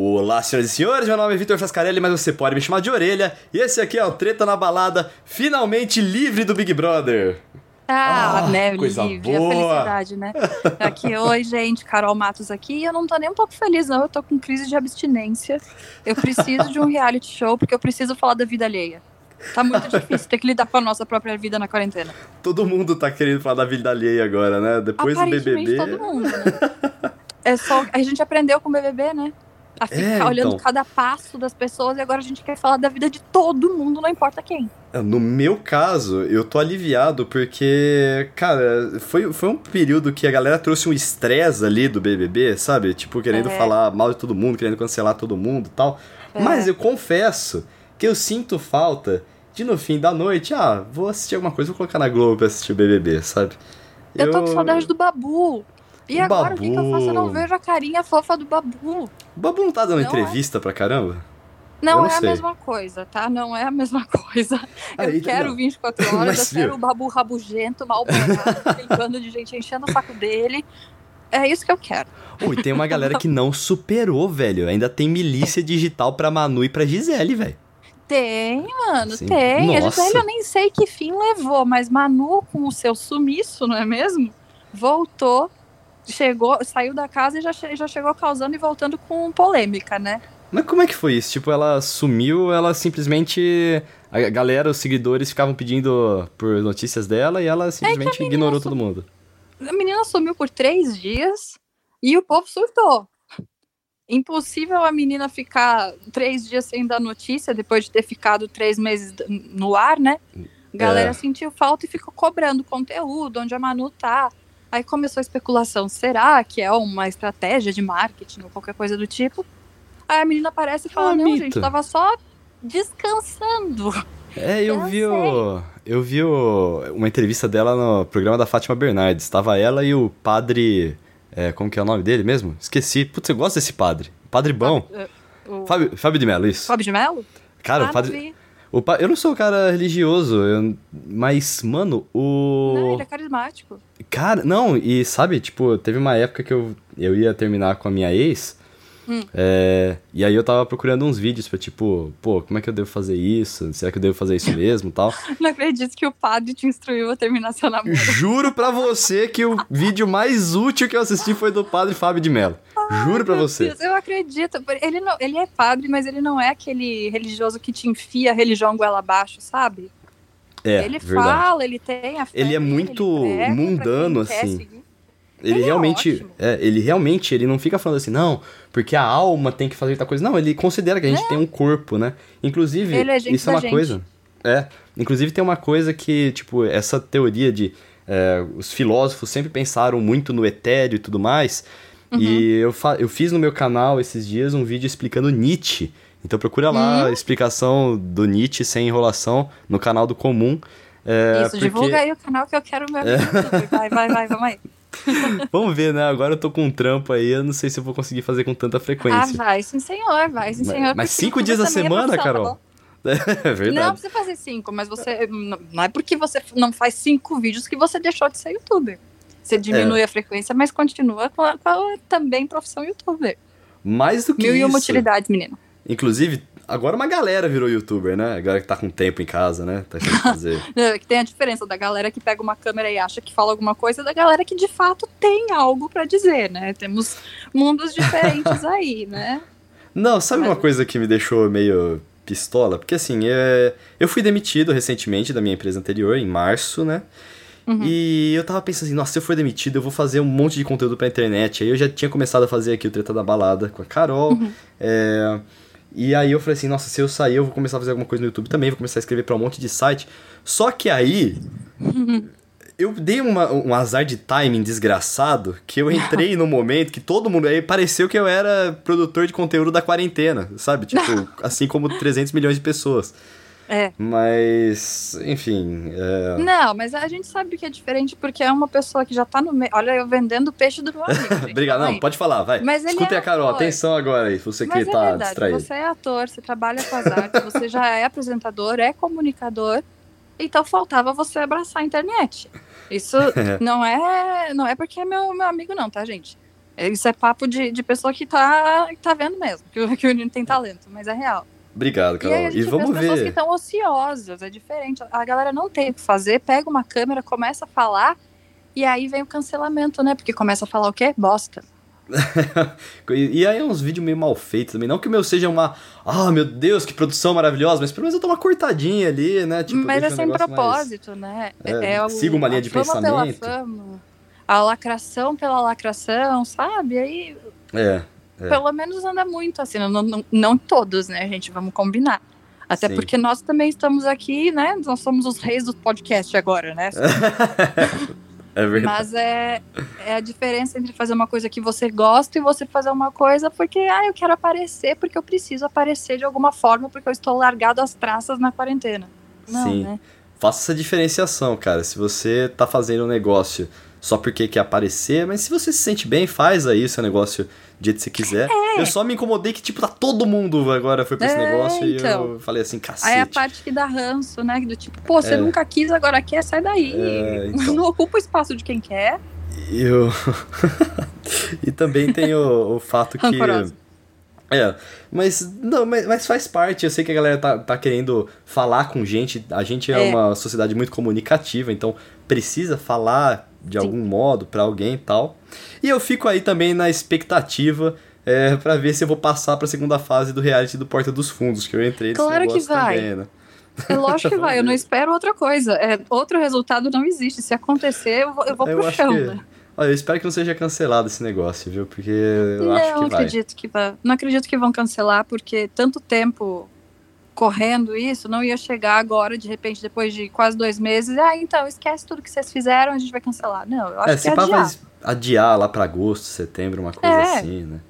Olá, senhoras e senhores, meu nome é Vitor Frascarelli, mas você pode me chamar de orelha. E esse aqui é o Treta na Balada, finalmente livre do Big Brother. Ah, Ah, né, coisa livre, a boa. felicidade, né? Aqui, oi, gente, Carol Matos aqui, e eu não tô nem um pouco feliz, não, eu tô com crise de abstinência. Eu preciso de um reality show, porque eu preciso falar da vida alheia. Tá muito difícil ter que lidar com a nossa própria vida na quarentena. Todo mundo tá querendo falar da vida alheia agora, né? Depois do BBB. todo mundo, né? É só, a gente aprendeu com o BBB, né? A ficar É, olhando então. cada passo das pessoas, e agora a gente quer falar da vida de todo mundo, não importa quem. No meu caso, eu tô aliviado porque, cara, foi, foi um período que a galera trouxe um estresse ali do BBB, sabe? Tipo, querendo É. falar mal de todo mundo, querendo cancelar todo mundo e tal. É. Mas eu confesso que eu sinto falta de no fim da noite, ah, vou assistir alguma coisa, vou colocar na Globo pra assistir o BBB, sabe? Eu, tô com saudade do Babu. E O agora, o que, que eu faço? Eu não Babu. vejo a carinha fofa do Babu. O Babu não tá dando Não é. entrevista pra caramba? Não, não é sei. a mesma coisa, tá? Não é a mesma coisa. Aí, eu quero não. 24 horas, Mas, eu quero o babu rabugento, mal-humorado, aquele bando de gente enchendo o saco dele. É isso que eu quero. Ui, tem uma galera que não superou, velho. Ainda tem milícia digital pra Manu e pra Gisele, velho. Tem, mano, Sim. tem. A Nossa. Gisele eu nem sei que fim levou, mas Manu, com o seu sumiço, não é mesmo? Voltou, chegou, saiu da casa e já, já chegou causando e voltando com polêmica, né? Mas como é que foi isso? Tipo, ela sumiu, ela simplesmente. A galera, os seguidores ficavam pedindo por notícias dela e ela simplesmente menina ignorou todo mundo. A menina sumiu por três dias e o povo surtou. Impossível a menina ficar três dias sem dar notícia depois de ter ficado três meses no ar, né? A galera É. sentiu falta e ficou cobrando conteúdo, onde a Manu tá. Aí começou a especulação: será que é uma estratégia de marketing ou qualquer coisa do tipo? Aí a menina aparece e fala: Ah, não, mito. gente, tava só descansando. É, eu vi o. Eu vi o- uma entrevista dela no programa da Fátima Bernardes. Estava ela e o padre. é, como que é o nome dele mesmo? Esqueci. Putz, eu gosto desse padre. Padre bom. O Fábio, Fábio de Mello, isso. Fábio de Mello? Cara, ah, o padre. O pa- Eu não sou um cara religioso, eu- mas, mano, o. Não, ele é carismático. Cara, não, e sabe, tipo, teve uma época que eu, eu ia terminar com a minha ex. Hum. é, e aí eu tava procurando uns vídeos pra, tipo, pô, como é que eu devo fazer isso? Será que eu devo fazer isso mesmo e tal? Não acredito que o padre te instruiu a terminar seu namoro. Juro pra você que o vídeo mais útil que eu assisti foi do padre Fábio de Mello. Juro pra você. Deus, eu acredito. Ele, não, ele é padre, mas ele não é aquele religioso que te enfia a religião goela abaixo, sabe? É, ele verdade. fala, ele tem a fé Ele é muito ele mundano, assim. seguir. Ele, Ele é realmente, ótimo. é, ele realmente, ele não fica falando assim, não, porque a alma tem que fazer tal coisa. Não, ele considera que a gente tem um corpo, né? Inclusive, é isso é uma gente. coisa. É, inclusive tem uma coisa que, tipo, essa teoria de é, os filósofos sempre pensaram muito no etéreo e tudo mais. Uhum. E eu, eu fiz no meu canal esses dias um vídeo explicando Nietzsche. Então procura lá Hum. a explicação do Nietzsche sem enrolação no canal do Comum. É, Isso, porque- divulga aí o canal que eu quero meu YouTube. Vai, vai, vai, vamos aí. Vamos ver, né? Agora eu tô com um trampo aí, eu não sei se eu vou conseguir fazer com tanta Ah, frequência. vai, sim senhor, vai, sim Mas- senhor. mas porque cinco dias é semana, tá Carol? bom? é Não verdade. precisa fazer cinco, mas você. Não é porque você não faz cinco vídeos que você deixou de ser youtuber. Você É. diminui a frequência, mas continua com a, com a também profissão youtuber. Mais do que Mil e uma isso. utilidades, menino. Inclusive, agora uma galera virou youtuber, né? Agora que tá com tempo em casa, né? Tá fazer. É que tem a diferença da galera que pega uma câmera e acha que fala alguma coisa da galera que de fato tem algo pra dizer, né? Temos mundos diferentes aí, né? Não, sabe Mas- uma coisa que me deixou meio pistola? Porque assim, é... eu fui demitido recentemente da minha empresa anterior, em março, né? Uhum. E eu tava pensando assim, nossa, se eu for demitido, eu vou fazer um monte de conteúdo pra internet. Aí eu já tinha começado a fazer aqui o Treta da Balada com a Carol. Uhum. é, E aí eu falei assim, nossa, se eu sair, eu vou começar a fazer alguma coisa no YouTube também, vou começar a escrever pra um monte de site. Só que aí. Eu dei uma- um azar de timing desgraçado que eu entrei no momento que todo mundo. Aí pareceu que eu era produtor de conteúdo da quarentena, sabe? Tipo, assim como 300 milhões de pessoas. É. Mas, enfim. é, Não, mas a gente sabe que é diferente porque é uma pessoa que já tá no meio. Olha, eu vendendo peixe do meu amigo. Obrigado. Não, pode falar, vai. Mas ele Escuta é a Carol, atenção agora aí, você que Mas é tá verdade, distraído. você é ator, você trabalha com as artes, você já é apresentador, é comunicador, então faltava você abraçar a internet. Isso não é, não é porque é meu, meu amigo não, tá, gente? Isso é papo de, de pessoa que tá, que tá vendo mesmo, que, que o menino tem talento, mas é real. Obrigado, Carol. E, a E, gente vamos vê as pessoas que ver. estão ociosas, é diferente. A galera não tem o que fazer, pega uma câmera, começa a falar, e aí vem o cancelamento, né? Porque começa a falar o quê? Bosta. E, e aí é uns vídeos meio mal feitos também. Não que o meu seja uma. Ah, meu Deus, que produção maravilhosa, mas pelo menos eu dou uma cortadinha ali, né? Tipo, Mas é um sem negócio mais- propósito, né? É, o- siga uma linha a de fama pensamento. Pela fama, a lacração pela lacração, sabe? Aí É. É. pelo menos anda muito assim, não, não, não todos, né, gente? Vamos combinar. Até Sim. porque nós também estamos aqui, né? Nós somos os reis do podcast agora, né? É verdade. Mas é, é a diferença entre fazer uma coisa que você gosta e você fazer uma coisa porque, ah, eu quero aparecer porque eu preciso aparecer de alguma forma porque eu estou largado às traças na quarentena. Não, Sim. né? Faça essa diferenciação, cara. Se você tá fazendo um negócio só porque quer aparecer, mas se você se sente bem, faz aí o seu negócio do jeito que você quiser. Eu só me incomodei que, tipo, tá todo mundo agora foi pra esse É, negócio e então. eu falei assim, cacete. Aí é a parte que dá ranço, né? Do tipo, pô, você É. nunca quis, agora quer, sai daí. É, então. Não ocupa o espaço de quem quer. E eu... e também tem o, o fato que... É, mas não, mas, mas faz parte. Eu sei que a galera tá, tá querendo falar com gente. A gente é, É. uma sociedade muito comunicativa, então precisa falar de Sim. algum modo pra alguém e tal. E eu fico aí também na expectativa é, para ver se eu vou passar pra segunda fase do reality do Porta dos Fundos, que eu entrei nesse Claro que vai. também, né? É lógico que vai, eu não espero outra coisa. É, outro resultado não existe. Se acontecer, eu vou, eu vou Eu pro chão, que- né? Olha, eu espero que não seja cancelado esse negócio, viu? Porque eu não, acho que vai. acredito que vai. Não acredito que vão cancelar, porque tanto tempo correndo isso, não ia chegar agora, de repente, depois de quase dois meses. Ah, então, esquece tudo que vocês fizeram, a gente vai cancelar. Não, eu acho É, que se é adiar. adiar lá pra agosto, setembro, uma coisa É. assim, né?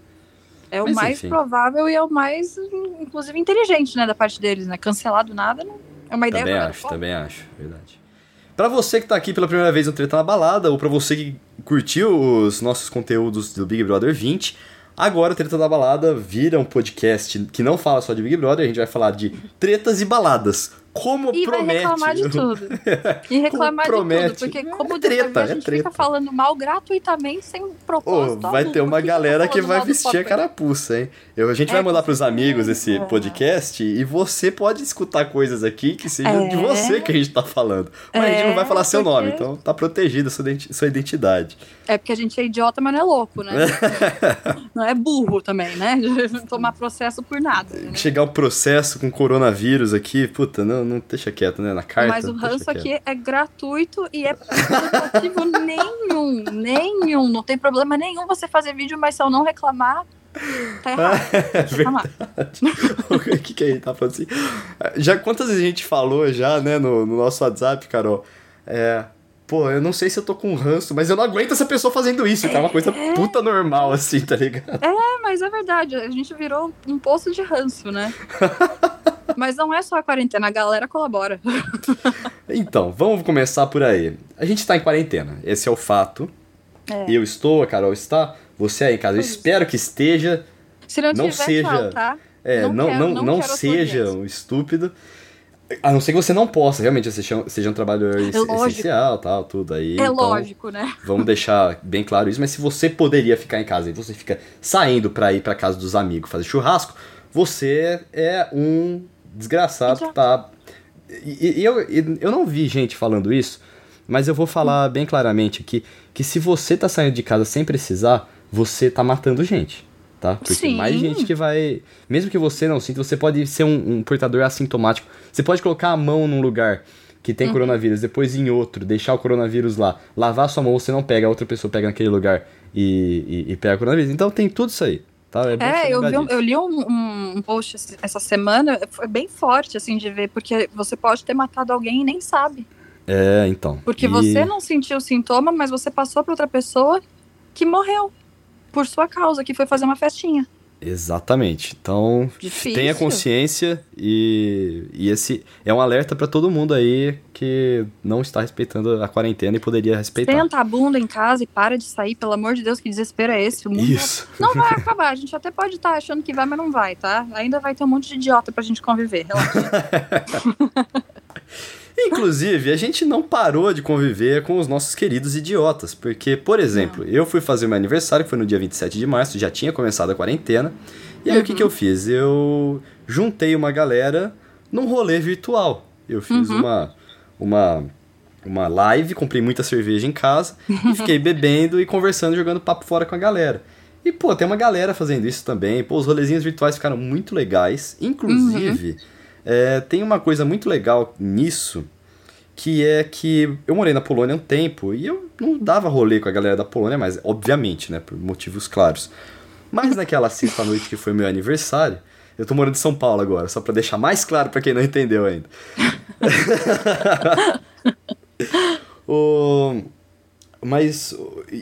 É o Mas, mais enfim. provável e é o mais, inclusive, inteligente, né, da parte deles, né? Cancelar do nada não é uma ideia. Também acho, também acho, verdade. Pra você que tá aqui pela primeira vez no Treta na Balada, ou pra você que curtiu os nossos conteúdos do Big Brother 20, agora o Treta na Balada vira um podcast que não fala só de Big Brother, a gente vai falar de tretas e baladas. Como E vai promete. reclamar de tudo. E reclamar de tudo. Porque É como treta, é gente treta. fica falando mal gratuitamente, sem propósito. vai algum. ter uma galera que vai vestir a carapuça, hein? Eu, a gente É, vai mandar pros amigos esse certeza. podcast e você pode escutar coisas aqui que sejam de É. você que a gente tá falando. Mas a gente não vai É, falar seu porque- nome, então tá protegida a sua identi- sua identidade. É porque a gente é idiota, mas não é louco, né? não é burro também, né? Tomar processo por nada. né? Chegar o processo com coronavírus aqui, puta, não, não deixa quieto, né? Na carta. Mas o ranço aqui é gratuito e é motivo nenhum, nenhum. Não tem problema nenhum você fazer vídeo, mas se eu não reclamar, tá errado. É Reclamar. o que, que a gente tá falando assim? Já quantas vezes a gente falou já, né, no, no nosso WhatsApp, Carol? É. Pô, eu não sei se eu tô com ranço, mas eu não aguento essa pessoa fazendo isso, é uma coisa puta normal, assim, tá ligado? É, mas é verdade, a gente virou um poço de ranço, né? Mas não é só a quarentena, a galera colabora. Então, vamos começar por aí. A gente tá em quarentena, esse é o fato. É. Eu estou, a Carol está, você aí em casa. Eu espero que esteja. Se não, Não tiver, seja- tá? É, Não não, quero- não, não não seja um estúpido. A não ser que você não possa, realmente, seja, seja um trabalhador lógico. essencial, tal, tudo aí. É então, lógico, né? Vamos deixar bem claro isso, mas se você poderia ficar em casa e você fica saindo pra ir pra casa dos amigos fazer churrasco, você é um desgraçado que tá. E, e eu, eu não vi gente falando isso, mas eu vou falar bem claramente aqui que se você tá saindo de casa sem precisar, você tá matando gente. Tá? Porque Sim. mais gente que vai. Mesmo que você não sinta, você pode ser um, um portador assintomático. Você pode colocar a mão num lugar que Uhum. tem coronavírus, depois em outro, deixar o coronavírus lá, lavar a sua mão, você não pega, a outra pessoa pega naquele lugar e, e, e pega o coronavírus. Então tem tudo isso aí. Tá? É, você eu, vi eu li um, um post essa semana, foi bem forte, assim, de ver, porque você pode ter matado alguém e nem sabe. É, então. Porque E- você não sentiu o sintoma, mas você passou pra outra pessoa que morreu por sua causa, que foi fazer uma festinha. Exatamente. Então, Difícil. tenha consciência e, e esse é um alerta pra todo mundo aí que não está respeitando a quarentena e poderia respeitar. Senta a bunda em casa e para de sair, pelo amor de Deus, que desespero é esse? O mundo Isso. não vai acabar, a gente até pode estar achando que vai, mas não vai, tá? Ainda vai ter um monte de idiota pra gente conviver, relaxa. Inclusive, a gente não parou de conviver com os nossos queridos idiotas, porque, por exemplo, eu fui fazer meu aniversário, que foi no dia 27 de março, já tinha começado a quarentena, e aí uhum. o que, que eu fiz? Eu juntei uma galera num rolê virtual. Eu fiz uhum. uma, uma, uma live, comprei muita cerveja em casa, e fiquei bebendo e conversando, jogando papo fora com a galera. E, pô, tem uma galera fazendo isso também. Pô, os rolezinhos virtuais ficaram muito legais. Inclusive, uhum. É, tem uma coisa muito legal nisso, que é que eu morei na Polônia um tempo e eu não dava rolê com a galera da Polônia, mas obviamente, né, por motivos claros. Mas naquela sexta-noite que foi meu aniversário, eu tô morando em São Paulo agora, só para deixar mais claro para quem não entendeu ainda. o mas.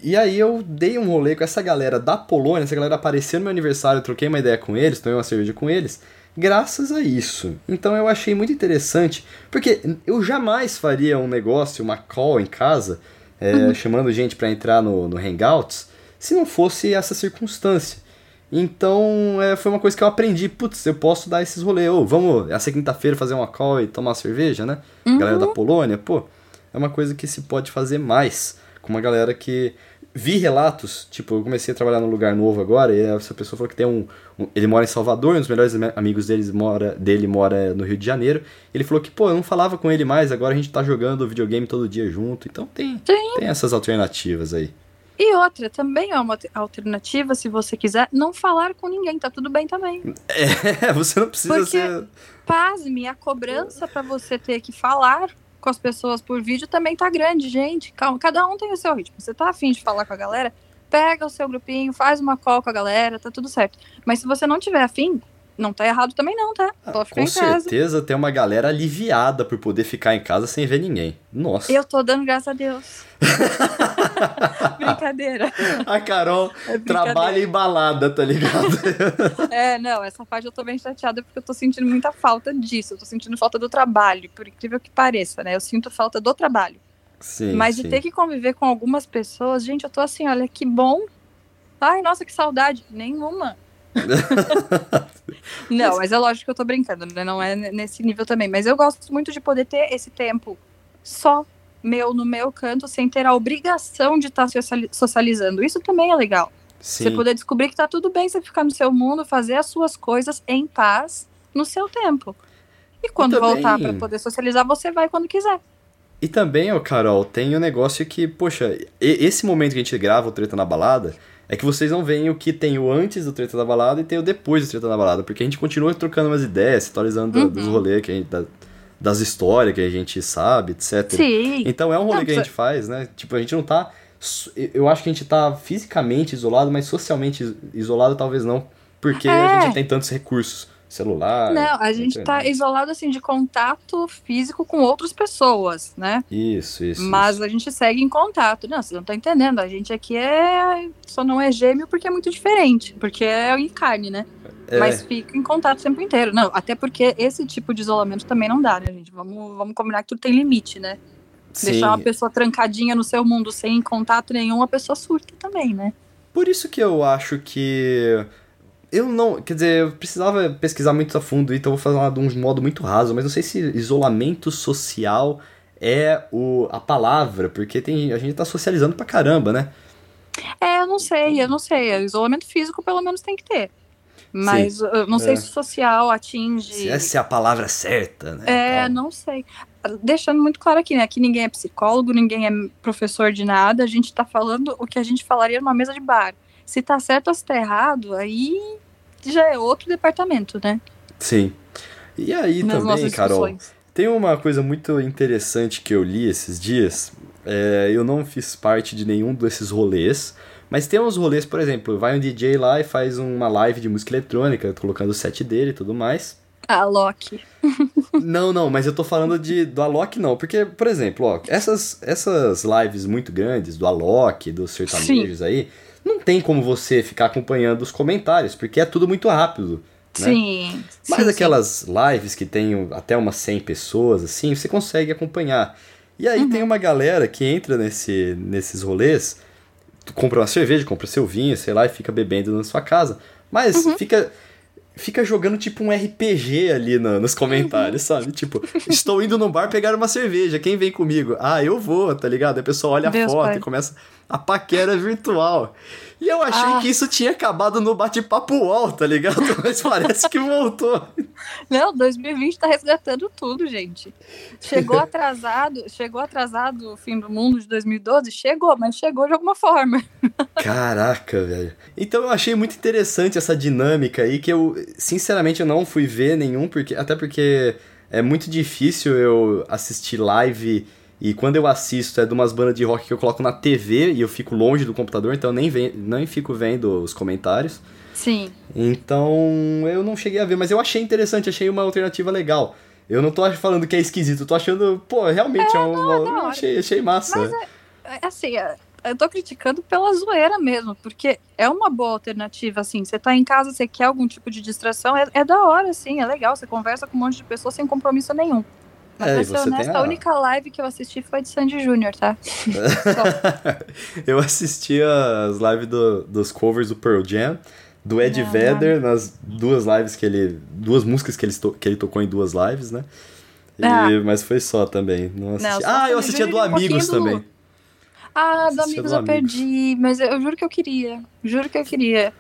E aí eu dei um rolê com essa galera da Polônia, essa galera apareceu no meu aniversário, eu troquei uma ideia com eles, tomei uma cerveja com eles, graças a isso. Então eu achei muito interessante, porque eu jamais faria um negócio, uma call em casa, é, uhum. chamando gente para entrar no, no Hangouts, se não fosse essa circunstância. Então é, foi uma coisa que eu aprendi, putz, eu posso dar esses rolês, ou oh, vamos essa quinta-feira fazer uma call e tomar uma cerveja, né? Uhum. Galera da Polônia, pô, é uma coisa que se pode fazer mais com uma galera que vi relatos, tipo, eu comecei a trabalhar num lugar novo agora, e essa pessoa falou que tem um, um, ele mora em Salvador, um dos melhores amigos deles mora, dele mora no Rio de Janeiro. Ele falou que, pô, eu não falava com ele mais, agora a gente tá jogando videogame todo dia junto. Então tem, tem essas alternativas aí. E outra, também é uma alternativa, se você quiser, não falar com ninguém, tá tudo bem também. É, você não precisa Porque, ser. Pasme, a cobrança para você ter que falar com as pessoas por vídeo também tá grande, gente. Calma, cada um tem o seu ritmo. Você tá afim de falar com a galera, pega o seu grupinho, faz uma call com a galera, tá tudo certo. Mas se você não tiver afim, não tá errado também não, tá? Ah, com certeza tem uma galera aliviada por poder ficar em casa sem ver ninguém. Nossa. Eu tô dando graças a Deus. brincadeira. A Carol é trabalha em balada, tá ligado? é, não, essa parte eu tô bem chateada porque eu tô sentindo muita falta disso. Eu tô sentindo falta do trabalho, por incrível que pareça, né? Eu sinto falta do trabalho. Sim, Mas sim. de ter que conviver com algumas pessoas, gente, eu tô assim, olha que bom. Ai, nossa, que saudade. Nenhuma. não, mas é lógico que eu tô brincando, né? Não é nesse nível também. Mas eu gosto muito de poder ter esse tempo só meu no meu canto, sem ter a obrigação de estar tá socializando. Isso também é legal. Sim. Você poder descobrir que tá tudo bem você ficar no seu mundo, fazer as suas coisas em paz no seu tempo. E quando também... voltar para poder socializar, você vai quando quiser. E também, ó, Carol, tem o um negócio que, poxa, esse momento que a gente grava o Treta na Balada, é que vocês não veem o que tem o antes do Treta da Balada e tem o depois do Treta da Balada, porque a gente continua trocando umas ideias, atualizando uhum. dos rolês que a gente, da, das histórias que a gente sabe, etc. Sim. Então é um rolê não, que a gente faz, né? Tipo, a gente não tá. Eu acho que a gente tá fisicamente isolado, mas socialmente isolado talvez não, porque é. a gente tem tantos recursos celular. Não, a gente está isolado assim de contato físico com outras pessoas, né? Isso, isso. Mas isso. a gente segue em contato. Não, você não tá entendendo. A gente aqui é só não é gêmeo porque é muito diferente, porque é em carne, né? É. Mas fica em contato o tempo inteiro. Não, até porque esse tipo de isolamento também não dá, né, gente? Vamos, vamos combinar que tudo tem limite, né? Sim. Deixar uma pessoa trancadinha no seu mundo sem contato nenhum, a pessoa surta também, né? Por isso que eu acho que eu não. Quer dizer, eu precisava pesquisar muito a fundo, então eu vou falar de um modo muito raso, mas não sei se isolamento social é o, a palavra, porque tem, a gente tá socializando pra caramba, né? É, eu não sei, eu não sei. Isolamento físico pelo menos tem que ter. Mas Sim, eu não sei é. se social atinge. Se essa é a palavra certa, né? É, não sei. Deixando muito claro aqui, né? Que ninguém é psicólogo, ninguém é professor de nada. A gente tá falando o que a gente falaria numa mesa de bar. Se tá certo ou se tá errado, aí já é outro departamento, né? Sim. E aí Nas também, Carol, tem uma coisa muito interessante que eu li esses dias. É, eu não fiz parte de nenhum desses rolês, mas tem uns rolês, por exemplo, vai um DJ lá e faz uma live de música eletrônica, colocando o set dele e tudo mais. A Loki. não, não, mas eu tô falando de, do Alok não, porque, por exemplo, ó, essas, essas lives muito grandes, do Alok, dos sertanejos Sim. aí, não tem como você ficar acompanhando os comentários, porque é tudo muito rápido. Né? Sim. Mas sim, aquelas sim. lives que tem até umas 100 pessoas, assim, você consegue acompanhar. E aí uhum. tem uma galera que entra nesse, nesses rolês, compra uma cerveja, compra seu vinho, sei lá, e fica bebendo na sua casa. Mas uhum. fica. fica jogando tipo um RPG ali no, nos comentários, sabe? Tipo, estou indo no bar pegar uma cerveja, quem vem comigo? Ah, eu vou, tá ligado? Aí a pessoa olha Deus, a foto pai. e começa a paquera virtual. E eu achei Ah. que isso tinha acabado no bate-papo UOL, tá ligado? Mas parece que voltou. Não, 2020 tá resgatando tudo, gente. Chegou atrasado, chegou atrasado o fim do mundo de 2012? Chegou, mas chegou de alguma forma. Caraca, velho. Então eu achei muito interessante essa dinâmica aí, que eu, sinceramente, eu não fui ver nenhum, porque até porque é muito difícil eu assistir live e quando eu assisto é de umas bandas de rock que eu coloco na TV e eu fico longe do computador, então eu nem, ve nem fico vendo os comentários. Sim. Então eu não cheguei a ver, mas eu achei interessante, achei uma alternativa legal. Eu não tô falando que é esquisito, eu tô achando, pô, realmente é, um. não, achei, achei massa. Mas é, assim, é, eu tô criticando pela zoeira mesmo, porque é uma boa alternativa, assim. Você tá em casa, você quer algum tipo de distração, é, é da hora, assim, é legal. Você conversa com um monte de pessoas sem compromisso nenhum. Mas É, pra ser você honesta, a- a única live que eu assisti foi de Sandy Júnior, tá? Eu assisti as lives do- dos covers do Pearl Jam, do Ed Não, Vedder, nas duas lives que ele. Duas músicas que ele, to- que ele tocou em duas lives, né? E- Ah. Mas foi só também. Não assisti. só ah, eu assisti a do um Amigos pouquinho do- também. Ah, do Amigos do eu Amigos. perdi, mas eu, juro que eu queria. Juro que eu queria.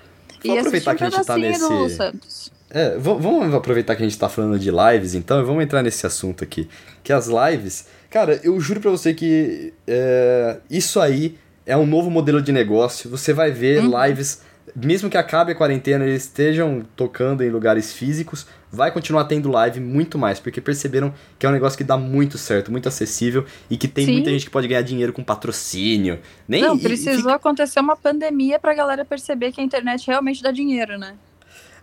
Vamos e aproveitar um que a gente tá nesse- Santos. É, vamos aproveitar que a gente tá falando de lives, então, e vamos entrar nesse assunto aqui. Que as lives, cara, eu juro pra você que é, isso aí é um novo modelo de negócio. Você vai ver Uhum. lives, mesmo que acabe a quarentena, eles estejam tocando em lugares físicos, vai continuar tendo live muito mais, porque perceberam que é um negócio que dá muito certo, muito acessível e que tem Sim. muita gente que pode ganhar dinheiro com patrocínio. Nem, Não, e- e precisou fica- acontecer uma pandemia pra galera perceber que a internet realmente dá dinheiro, né?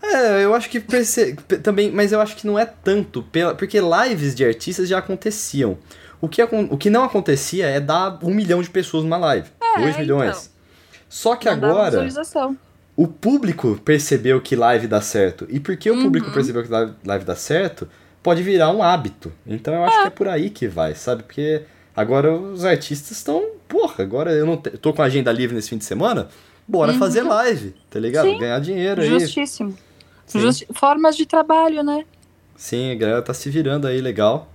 É, eu acho que perce... pe- também, mas eu acho que não é tanto, pela... porque lives de artistas já aconteciam. O que, acon- o que não acontecia é dar um milhão de pessoas numa live. É, dois milhões. então. Só que agora, o público percebeu que live dá certo. E porque o público Uhum. percebeu que live- dá certo, pode virar um hábito. Então eu acho que é por aí que vai, sabe? Porque agora os artistas estão. Porra, agora eu não te- tô com a agenda livre nesse fim de semana. Bora Uhum. fazer live, tá ligado? Sim. Ganhar dinheiro aí. Justíssimo. Formas de trabalho, né? Sim, a galera tá se virando aí legal.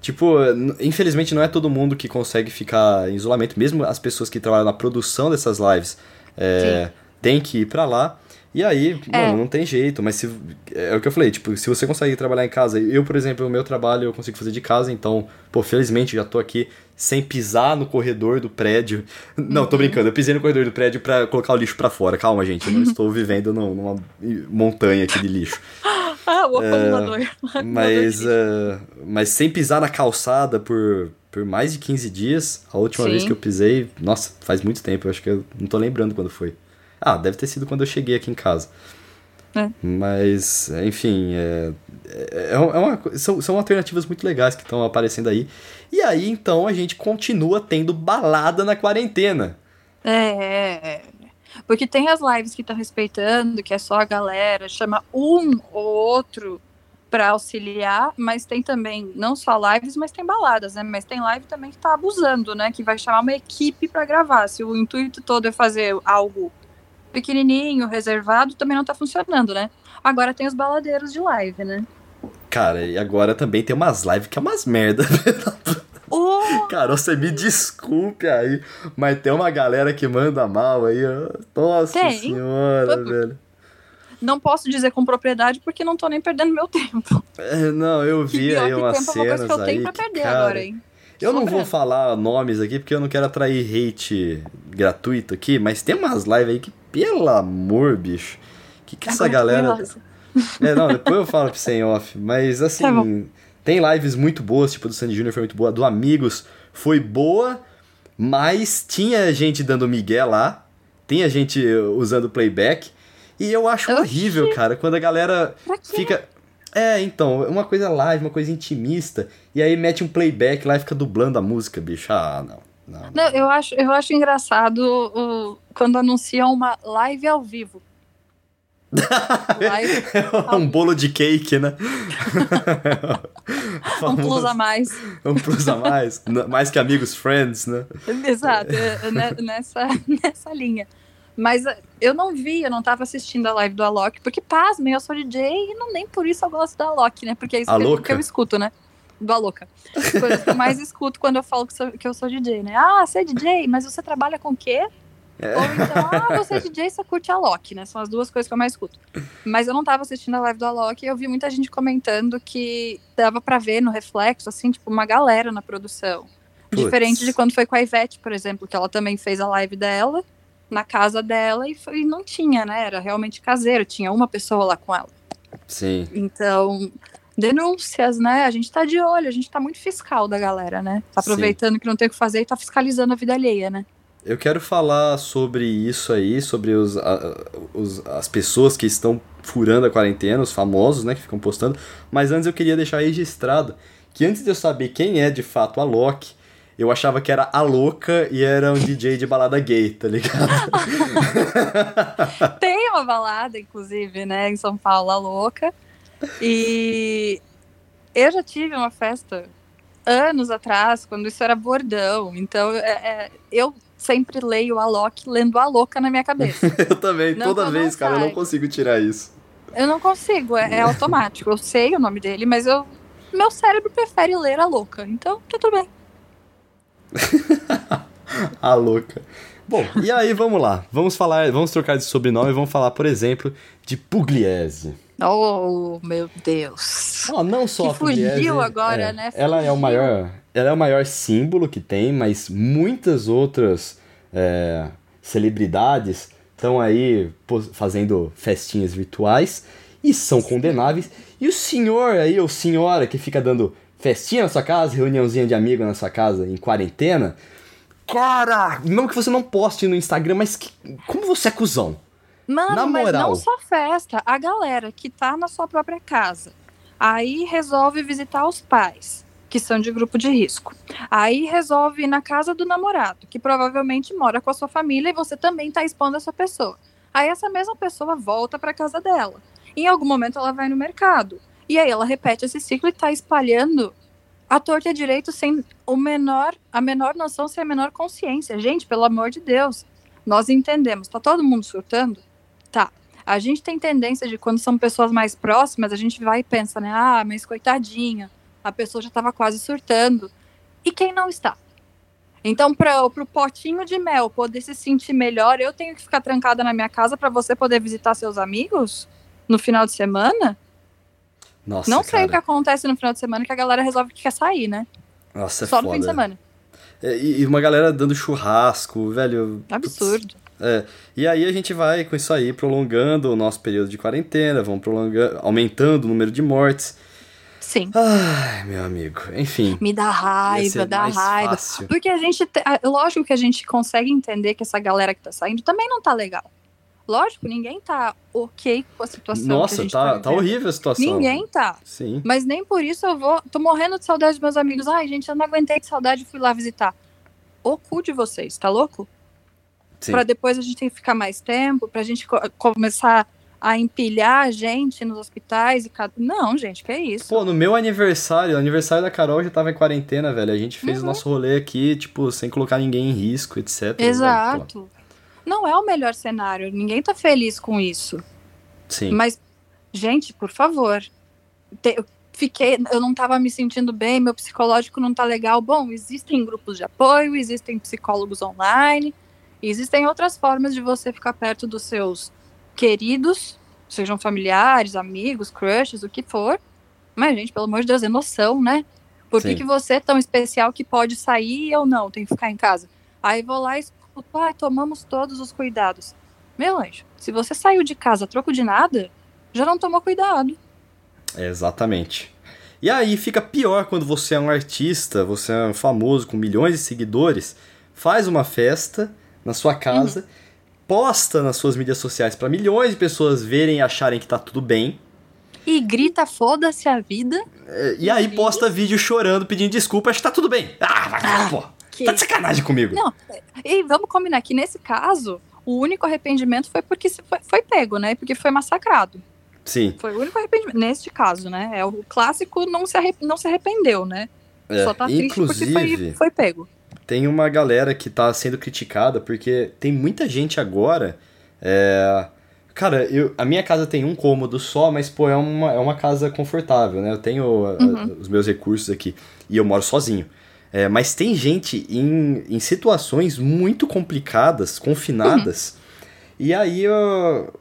Tipo, infelizmente não é todo mundo que consegue ficar em isolamento, mesmo as pessoas que trabalham na produção dessas lives é, tem que ir pra lá. E aí, É. mano, não tem jeito, mas se, é o que eu falei, tipo, se você consegue trabalhar em casa, eu, por exemplo, o meu trabalho eu consigo fazer de casa, então, pô, felizmente já tô aqui sem pisar no corredor do prédio. Não, Uhum. tô brincando, eu pisei no corredor do prédio pra colocar o lixo pra fora. Calma, gente, eu não estou vivendo num- numa montanha aqui de lixo. Ah, o acumulador. Mas, eh, mas sem pisar na calçada por, por mais de 15 dias. A última Sim. vez que eu pisei, nossa, faz muito tempo, eu acho que eu não tô lembrando quando foi. Ah, deve ter sido quando eu cheguei aqui em casa. É. Mas, enfim, é, é, é uma, co- são, são alternativas muito legais que estão aparecendo aí. E aí, então, a gente continua tendo balada na quarentena. É, é, é. Porque tem as lives que estão respeitando, que é só a galera, chama um ou outro pra auxiliar, mas tem também, não só lives, mas tem baladas, né? Mas tem live também que tá abusando, né? Que vai chamar uma equipe pra gravar. Se o intuito todo é fazer algo pequenininho, reservado, também não tá funcionando, né? Agora tem os baladeiros de live, né? Cara, e agora também tem umas lives que é umas merda. Oh, Cara, você me desculpe aí, mas tem uma galera que manda mal aí, ó. Nossa Tem. senhora, velho. não posso dizer com propriedade porque não tô nem perdendo meu tempo. É, não, eu vi aí umas tempo é uma coisa que eu aí. tenho pra perder cara, agora, hein? Eu não vou falar nomes aqui porque eu não quero atrair hate gratuito aqui, mas tem umas lives aí que, pelo amor, bicho. Que que essa eu tô galera. curiosa. É, não, depois eu falo pra você em off. Mas assim, Tá tem lives muito boas, tipo do Sandy Júnior foi muito boa, a do Amigos foi boa, mas tinha gente dando migué lá, tinha gente usando playback, e eu acho Oxi. horrível, cara, quando a galera fica. É, então, uma coisa live, uma coisa intimista, e aí mete um playback lá e fica dublando a música, bicho. Ah, não. não, não. Não, eu acho, eu acho engraçado o- quando anunciam uma live ao vivo. live, um bolo de cake, né? um plus a mais. Um plus a mais. Mais que amigos, friends, né? Exato, é, é ne- nessa, nessa linha. Mas eh, eu não vi, eu não tava assistindo a live do Alok, porque pasmem, eu sou DJ e não, nem por isso eu gosto do Alok, né? Porque é isso que eu, que eu escuto, né? Do Aloca. Coisas que eu mais escuto quando eu falo que, sou, que eu sou DJ, né? Ah, você é DJ, mas você trabalha com o quê? É. Ou então, ah, você é DJ, você curte a Loki, né? São as duas coisas que eu mais escuto. Mas eu não tava assistindo a live do Alok e eu vi muita gente comentando que dava para ver no reflexo, assim, tipo, uma galera na produção. Puts. Diferente de quando foi com a Ivete, por exemplo, que ela também fez a live dela na casa dela e, foi, e não tinha, né? Era realmente caseiro, tinha uma pessoa lá com ela. Sim. Então, denúncias, né? A gente tá de olho, a gente tá muito fiscal da galera, né? Tá aproveitando Sim. que não tem o que fazer e tá fiscalizando a vida alheia, né? Eu quero falar sobre isso aí, sobre os, a, os, as pessoas que estão furando a quarentena, os famosos, né, que ficam postando. Mas antes eu queria deixar registrado que antes de eu saber quem é de fato a Loki, eu achava que era a louca e era um DJ de balada gay, tá ligado? Tem uma balada, inclusive, né, em São Paulo, a louca. E eu já tive uma festa anos atrás, quando isso era bordão. Então, é, é, eu sempre leio a Loki lendo a louca na minha cabeça. eu também, não, toda vez, cara, eu não consigo tirar isso. Eu não consigo, é, é automático. Eu sei o nome dele, mas eu meu cérebro prefere ler a louca. Então, tá tudo bem. a louca. Bom, e aí vamos lá. Vamos falar, vamos trocar de sobrenome e vamos falar, por exemplo, de Pugliese. Oh, meu Deus. Oh, não só que a Pugliese, fugiu agora, é, né? Fugiu. Ela é o maior, ela é o maior símbolo que tem, mas muitas outras é, celebridades estão aí fazendo festinhas virtuais e são condenáveis. E o senhor aí, ou senhora que fica dando festinha na sua casa, reuniãozinha de amigos na sua casa em quarentena, cara, não que você não poste no Instagram, mas que, como você é cuzão? Mano, na mas moral. não só festa, a galera que tá na sua própria casa, aí resolve visitar os pais que são de grupo de risco. Aí resolve ir na casa do namorado, que provavelmente mora com a sua família e você também está expondo essa pessoa. Aí essa mesma pessoa volta para casa dela. Em algum momento ela vai no mercado. E aí ela repete esse ciclo e está espalhando a torta direito sem o menor, a menor noção, sem a menor consciência. Gente, pelo amor de Deus, nós entendemos. Tá todo mundo surtando? Tá. A gente tem tendência de quando são pessoas mais próximas, a gente vai e pensa, né? Ah, mas coitadinha a pessoa já estava quase surtando. E quem não está? Então, para o potinho de mel poder se sentir melhor, eu tenho que ficar trancada na minha casa para você poder visitar seus amigos no final de semana? Nossa, não sei o que acontece no final de semana que a galera resolve que quer sair, né? Nossa, é Só foda. no fim de semana. É, e uma galera dando churrasco, velho. Absurdo. É. E aí a gente vai com isso aí prolongando o nosso período de quarentena, vamos prolongando, aumentando o número de mortes. Sim. Ai, meu amigo. Enfim. Me dá raiva, dá raiva. Fácil. Porque a gente. Lógico que a gente consegue entender que essa galera que tá saindo também não tá legal. Lógico, ninguém tá ok com a situação. Nossa, a tá, tá, tá horrível a situação. Ninguém tá. Sim. Mas nem por isso eu vou. Tô morrendo de saudade dos meus amigos. Ai, gente, eu não aguentei de saudade e fui lá visitar. O cu de vocês, tá louco? Sim. Pra depois a gente ficar mais tempo, pra gente co começar a empilhar a gente nos hospitais e cada... Não, gente, que é isso. Pô, no meu aniversário, aniversário da Carol já tava em quarentena, velho. A gente fez uhum. o nosso rolê aqui, tipo, sem colocar ninguém em risco, etc. Exato. Velho, não é o melhor cenário. Ninguém tá feliz com isso. Sim. Mas, gente, por favor. Eu fiquei, eu não tava me sentindo bem, meu psicológico não tá legal. Bom, existem grupos de apoio, existem psicólogos online, existem outras formas de você ficar perto dos seus queridos, sejam familiares, amigos, crushes, o que for. Mas, gente, pelo amor de Deus, é noção, né? Por que, que você é tão especial que pode sair e eu não, tem que ficar em casa? Aí vou lá e escuto, ah, tomamos todos os cuidados. Meu anjo, se você saiu de casa a troco de nada, já não tomou cuidado. Exatamente. E aí fica pior quando você é um artista, você é um famoso com milhões de seguidores, faz uma festa na sua casa. Uhum posta nas suas mídias sociais para milhões de pessoas verem e acharem que tá tudo bem. E grita foda-se a vida. É, e aí posta vídeo chorando, pedindo desculpa, acho que tá tudo bem. Ah, vai, ah, pô. Que... Tá de sacanagem comigo. Não, e vamos combinar que nesse caso, o único arrependimento foi porque foi, foi pego, né? Porque foi massacrado. Sim. Foi o único arrependimento. Neste caso, né? É o clássico não se, arrep... não se arrependeu, né? É, Só tá triste porque foi, foi pego tem uma galera que tá sendo criticada porque tem muita gente agora É. Cara, eu, a minha casa tem um cômodo só, mas, pô, é uma, é uma casa confortável, né? Eu tenho uhum. os meus recursos aqui e eu moro sozinho. É, mas tem gente em, em situações muito complicadas, confinadas. Uhum. E aí, eu,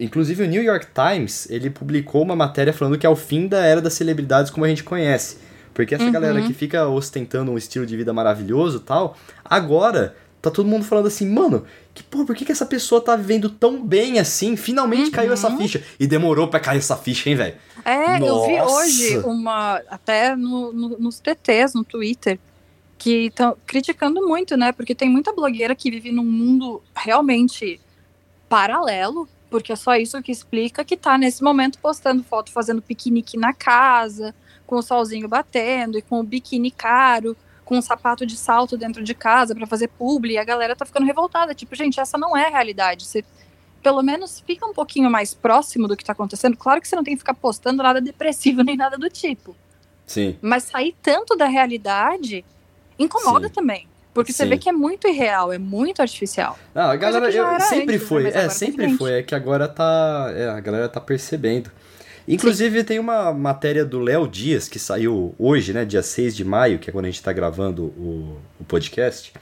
inclusive o New York Times, ele publicou uma matéria falando que é o fim da era das celebridades como a gente conhece. Porque essa uhum. galera que fica ostentando um estilo de vida maravilhoso tal, agora tá todo mundo falando assim, mano, que porra, por que, que essa pessoa tá vivendo tão bem assim? Finalmente uhum. caiu essa uhum. ficha. E demorou pra cair essa ficha, hein, velho? É, Nossa. eu vi hoje uma, até no, no, nos TTs, no Twitter, que estão criticando muito, né? Porque tem muita blogueira que vive num mundo realmente paralelo, porque é só isso que explica que tá nesse momento postando foto fazendo piquenique na casa, com o solzinho batendo e com o biquíni caro, com um sapato de salto dentro de casa para fazer publi, e a galera tá ficando revoltada, tipo, gente, essa não é a realidade. Você pelo menos fica um pouquinho mais próximo do que tá acontecendo. Claro que você não tem que ficar postando nada depressivo nem nada do tipo. Sim. Mas sair tanto da realidade incomoda Sim. também. Porque Sim. você vê que é muito irreal, é muito artificial. Ah, a galera eu, sempre antes, foi, né? é, tá sempre foi, é que agora tá, é, a galera tá percebendo. Inclusive Sim. tem uma matéria do Léo Dias que saiu hoje, né, dia 6 de maio, que é quando a gente tá gravando o, o podcast.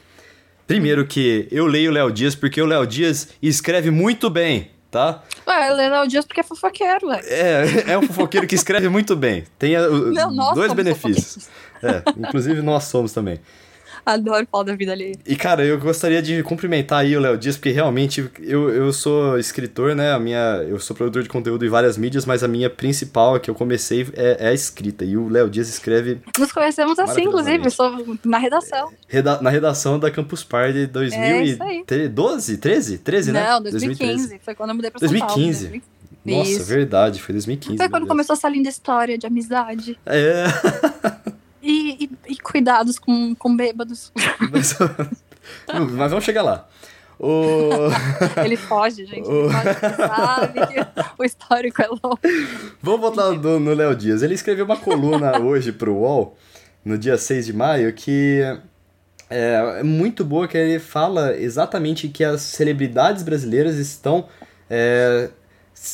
Primeiro que eu leio o Léo Dias porque o Léo Dias escreve muito bem, tá? Ué, o Léo Dias porque é fofoqueiro, ué. É, é um fofoqueiro que escreve muito bem. Tem a, Não, dois benefícios. É, inclusive nós somos também. Adoro falar da vida ali. E, cara, eu gostaria de cumprimentar aí o Léo Dias, porque realmente eu, eu sou escritor, né? A minha, eu sou produtor de conteúdo em várias mídias, mas a minha principal, a que eu comecei, é, é a escrita. E o Léo Dias escreve. Nos conhecemos assim, inclusive, sou na redação. Reda, na redação da Campus Party 2012? 13? 13, né? Não, 2015. 2013. Foi quando eu mudei pra São 2015. Paulo. Nossa, Isso. verdade, foi 2015. Foi quando começou essa linda história de amizade. É. E, e, e cuidados com, com bêbados. Mas, mas vamos chegar lá. O... Ele foge, gente. O... Ele foge, sabe que o histórico é louco. Vamos voltar no, no Léo Dias. Ele escreveu uma coluna hoje pro UOL, no dia 6 de maio, que é, é muito boa, que ele fala exatamente que as celebridades brasileiras estão é,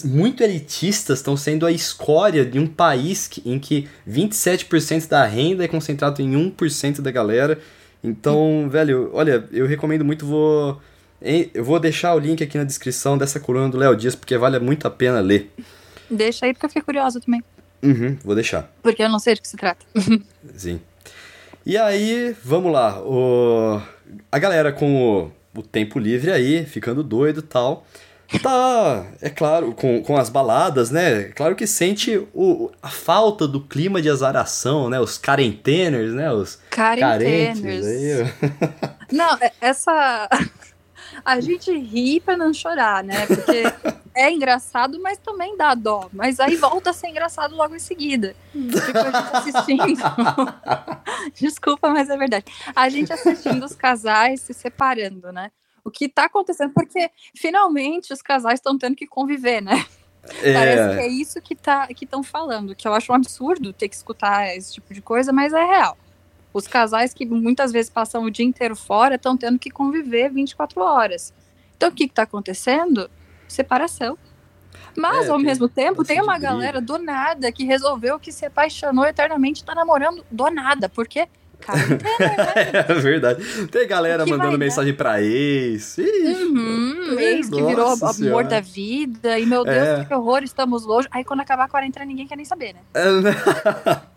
muito elitistas estão sendo a escória de um país que, em que 27% da renda é concentrado em 1% da galera. Então, velho, olha, eu recomendo muito, vou eu vou deixar o link aqui na descrição dessa coluna do Léo Dias, porque vale muito a pena ler. Deixa aí, porque eu fiquei curiosa também. Uhum, vou deixar. Porque eu não sei de que se trata. Sim. E aí, vamos lá. O... A galera com o, o tempo livre aí, ficando doido e tal tá, é claro, com, com as baladas, né? Claro que sente o, a falta do clima de azaração, né? Os quarenteners, né? Os carentes. Aí. Não, é, essa. A gente ri pra não chorar, né? Porque é engraçado, mas também dá dó. Mas aí volta a ser engraçado logo em seguida. Tipo, a gente assistindo. Desculpa, mas é verdade. A gente assistindo os casais se separando, né? O que está acontecendo, porque finalmente os casais estão tendo que conviver, né? É... Parece que é isso que tá, estão falando, que eu acho um absurdo ter que escutar esse tipo de coisa, mas é real. Os casais que muitas vezes passam o dia inteiro fora estão tendo que conviver 24 horas. Então o que está acontecendo? Separação. Mas, é, ao mesmo tempo, tem uma galera do nada que resolveu que se apaixonou eternamente está namorando do nada. Por quê? é verdade. Tem galera mandando mensagem pra ex. Ixi, uhum, ex que virou senhora. amor da vida. E meu Deus, é. que horror, estamos longe. Aí quando acabar a quarentena, ninguém quer nem saber, né? É, né?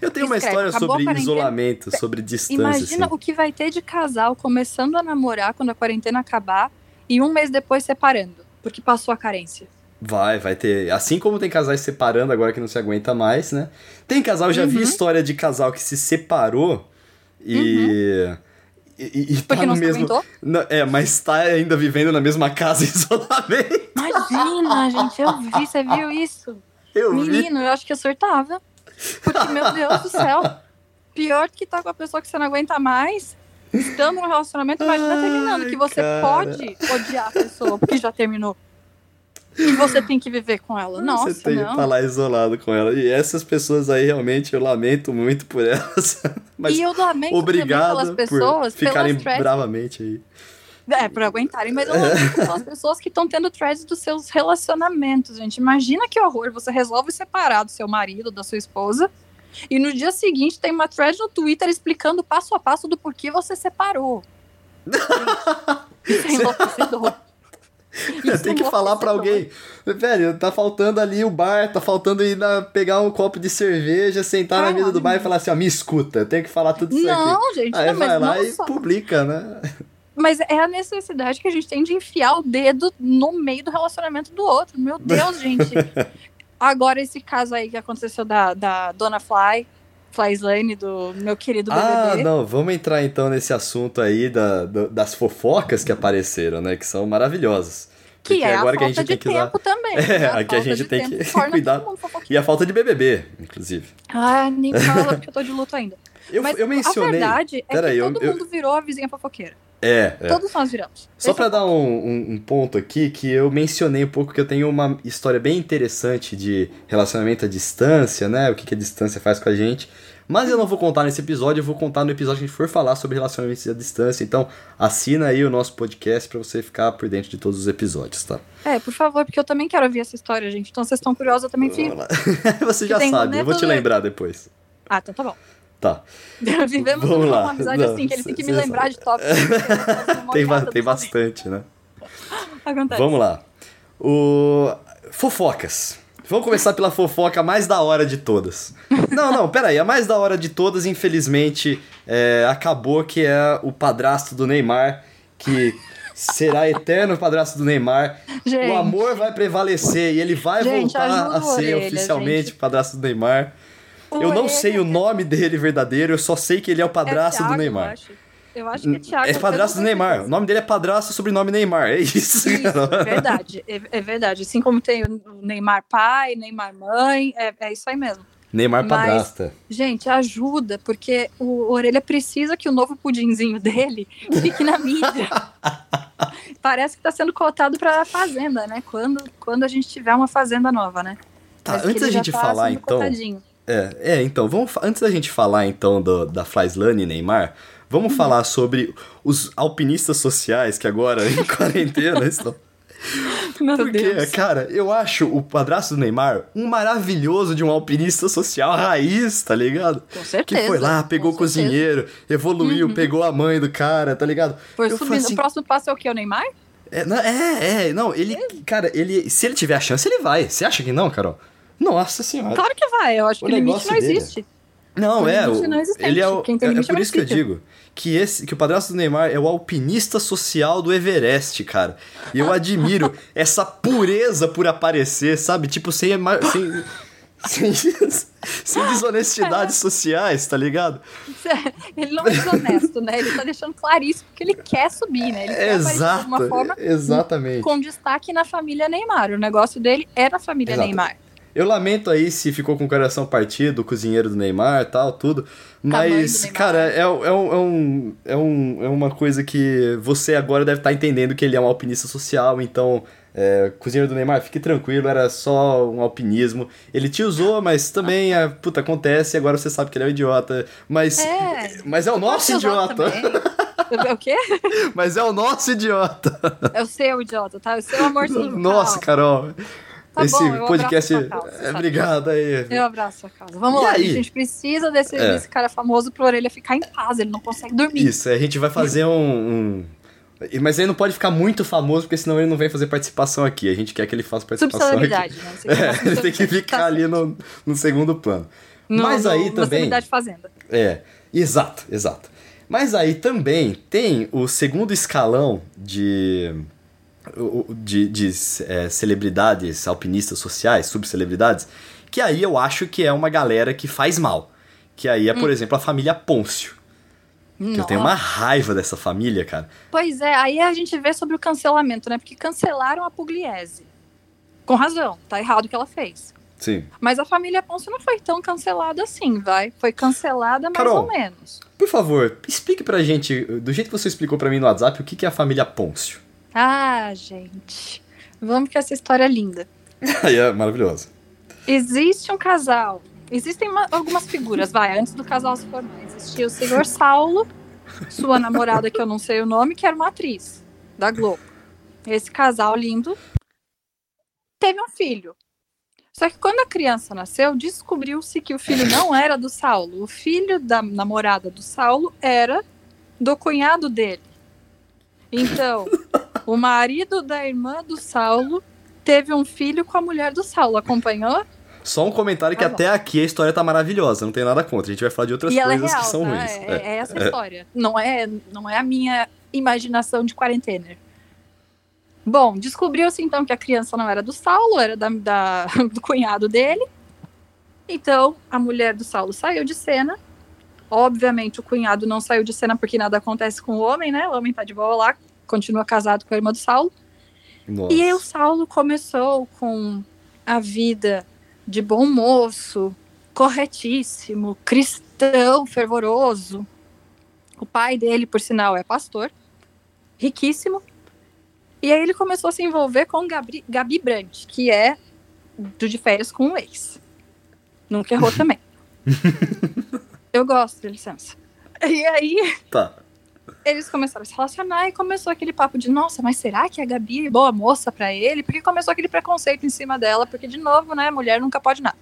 Eu tenho uma história sobre isolamento, sobre distância. Imagina assim. o que vai ter de casal começando a namorar quando a quarentena acabar e um mês depois separando, porque passou a carência. Vai, vai ter. Assim como tem casais separando agora que não se aguenta mais, né? Tem casal, já uhum. vi história de casal que se separou e. Uhum. E, e tá no mesmo. Não, é, mas tá ainda vivendo na mesma casa em isolamento. Imagina, gente, eu vi, você viu isso? Eu Menino, vi. eu acho que eu surtava. Porque, meu Deus do céu, pior que tá com a pessoa que você não aguenta mais, estando no relacionamento, imagina terminando, que você cara. pode odiar a pessoa, porque já terminou. E você tem que viver com ela. Nossa, Você tem não. que estar lá isolado com ela. E essas pessoas aí, realmente, eu lamento muito por elas. Mas e eu lamento obrigado pelas pessoas, por ficarem bravamente aí. É, pra aguentarem, mas eu lamento pelas pessoas que estão tendo threads dos seus relacionamentos, gente. Imagina que horror. Você resolve separar do seu marido, da sua esposa, e no dia seguinte tem uma thread no Twitter explicando passo a passo do porquê você separou. Isso é enlouquecedor. Tem que falar pra enlouquecedor. alguém. Velho, tá faltando ali o bar, tá faltando ir na, pegar um copo de cerveja, sentar na mesa do bar e falar assim, ó, me escuta, eu tenho que falar tudo isso aqui. Não, gente, Aí não, vai lá e só. publica, né? Mas é a necessidade que a gente tem de enfiar o dedo no meio do relacionamento do outro. Meu Deus, gente. Agora, esse caso aí que aconteceu da, da Dona Fly, Fly Slane, do meu querido Ah, BBB. não, vamos entrar então nesse assunto aí da, das fofocas que apareceram, né? Que são maravilosas. que Porque é agora a que a falta gente tem de que usar. tempo também. É, né? aqui a falta gente de tem que cuidar. E a falta de BBB, inclusive. Ah, nem fala porque eu tô de luto ainda. Eu, Mas eu mencionei. a verdade é que eu- todo eu- mundo virou a vizinha fofoqueira. É, é. Todos nós viramos. Só é o dar um, um- um ponto aqui, que eu mencionei um pouco que eu tenho uma história bem interessante de relacionamento à distância, né? O que, que a distância faz com a gente. Mas eu não vou contar nesse episódio, eu vou contar no episódio que a gente for falar sobre relacionamentos à distância. Então, assina aí o nosso podcast pra você ficar por dentro de todos os episódios, tá? É, por favor, porque eu também quero ouvir essa história, gente. Então, vocês estão curiosos, eu também fico. Você já sabe, eu vou te lembrar depois. Ah, então tá bom. Tá. Vivemos Vamos uma lá. amizade Não, assim, que ele tem que me lembrar de tópicos. Tem, ba- tem bastante, né? Acontece. Vamos lá. O... Fofocas. Vamos começar pela fofoca mais da hora de todas. Não, não, peraí. A mais da hora de todas, infelizmente, é, acabou que é o padrasto do Neymar, que será eterno padrasto do Neymar. Gente, O amor vai prevalecer e ele vai Gente, voltar a ser Orelha, oficialmente gente. o padrasto do Neymar. Eu não sei o nome dele verdadeiro, eu só sei que ele é o padrasto Thiago, do Neymar. Eu acho, eu acho que é Thiago. É padrasto do Neymar. O nome dele é padrasto, sobrenome Neymar. É isso. Isso, é verdade. É, é verdade. Assim como tem o Neymar pai, Neymar mãe, é, é isso aí mesmo. Neymar Mas- padrasta. Gente, ajuda, porque o Orelha precisa que o novo pudinzinho dele fique na mídia. Parece que tá sendo cotado pra fazenda, né? Quando, quando a gente tiver uma fazenda nova, né? Tá, Mas antes da gente tá falar, então. cotadinho. É, é, então, vamos, antes da gente falar então do, da Flyslane e Neymar, vamos Uhum. falar sobre os alpinistas sociais que agora em quarentena estão. Meu Porque, Deus. cara, eu acho o padrasto do Neymar um maravilhoso de um alpinista social raiz, tá ligado? Com Que certeza. foi lá, pegou o cozinheiro, evoluiu, Uhum. pegou a mãe do cara, tá ligado? Foi Eu subindo. assim, O próximo passo é o quê? O Neymar? É, não, é, é, não, ele, cara, ele, se ele tiver a chance, ele vai. Você acha que não, Carol? Nossa senhora. Claro que vai. Eu acho O que limite não dele. existe. Não, O é, limite o, não ele é o, Quem tem é, é é por isso que eu digo que esse que o padrasto do Neymar é o alpinista social do Everest, cara. E eu admiro essa pureza por aparecer, sabe? Tipo sem sem sem, desonestidades sociais, tá ligado? Ele não é desonesto, né? Ele tá deixando claríssimo que ele quer subir, né? Ele quer aparecer de Exato, alguma forma exatamente. com destaque na família Neymar. O negócio dele é na família Exato. Neymar. Eu lamento aí se ficou com o coração partido, o cozinheiro do Neymar e tal, tudo. Mas, cara, é, é, um, é, um, é, um, é uma coisa que você agora deve estar entendendo que ele é um alpinista social, então. É, cozinheiro do Neymar, fique tranquilo, era só um alpinismo. Ele te usou, mas também, é, puta, acontece, agora você sabe que ele é um idiota. Mas É. mas é o nosso idiota. O quê? Mas é o nosso idiota. É o seu idiota, tá? É o seu amorzinho. Nossa, Carol. Tá Esse bom, eu podcast. causa, é, sabe? obrigado aí. Eu abraço a sua casa. Vamos E lá, aí? A gente precisa desse, É. desse cara famoso pro orelha ficar em paz. Ele não consegue dormir. Isso, a gente vai fazer um, um- Mas ele não pode ficar muito famoso, porque senão ele não vem fazer participação aqui. A gente quer que ele faça participação aqui. Né? É, ele tem que ficar Tá ali no, no segundo plano. No- Mas no- aí também. fazenda. É, exato, exato. Mas aí também tem o segundo escalão de. De, de é, celebridades alpinistas sociais, subcelebridades, que aí eu acho que é uma galera que faz mal. Que aí é, por exemplo, a família Pôncio. Que eu tenho uma raiva dessa família, cara. Pois é, aí a gente vê sobre o cancelamento, né? Porque cancelaram a Pugliese. Com razão, tá errado o que ela fez. Sim. Mas a família Ponce não foi tão cancelada assim, vai. Foi cancelada mais Carol. ou menos. Por favor, explique pra gente, do jeito que você explicou pra mim no WhatsApp, o que que é a família Pôncio. Ah, gente. Vamos que essa história é linda. Aí é maravilhoso. Existe um casal. Existem uma- algumas figuras, vai, antes do casal se formar. Existia o senhor Saulo, sua namorada, que eu não sei o nome, que era uma atriz. da Globo. Esse casal lindo teve um filho. Só que quando a criança nasceu, descobriu-se que o filho não era do Saulo. O filho da namorada do Saulo era do cunhado dele. Então, o marido da irmã do Saulo teve um filho com a mulher do Saulo. Acompanhou? Só um comentário que Tá até aqui a história tá maravilhosa, não tem nada contra. A gente vai falar de outras e é coisas real, que são tá? ruins. É, É. é essa a história. Não é, não é a minha imaginação de quarentena. Bom, descobriu-se então que a criança não era do Saulo, era da, da- do cunhado dele. Então, a mulher do Saulo saiu de cena. Obviamente, o cunhado não saiu de cena porque nada acontece com o homem, né? O homem tá de boa lá, continua casado com a irmã do Saulo. Nossa. E aí o Saulo começou com a vida de bom moço, corretíssimo, cristão, fervoroso. O pai dele, por sinal, é pastor, riquíssimo. E aí ele começou a se envolver com Gabi, Gabi Brandt, que é do de férias com o ex. Nunca errou também. Eu gosto, de licença. E aí Tá. Eles começaram a se relacionar e começou aquele papo de nossa, mas será que a Gabi é boa moça pra ele? Porque começou aquele preconceito em cima dela, porque de novo, né, mulher nunca pode nada.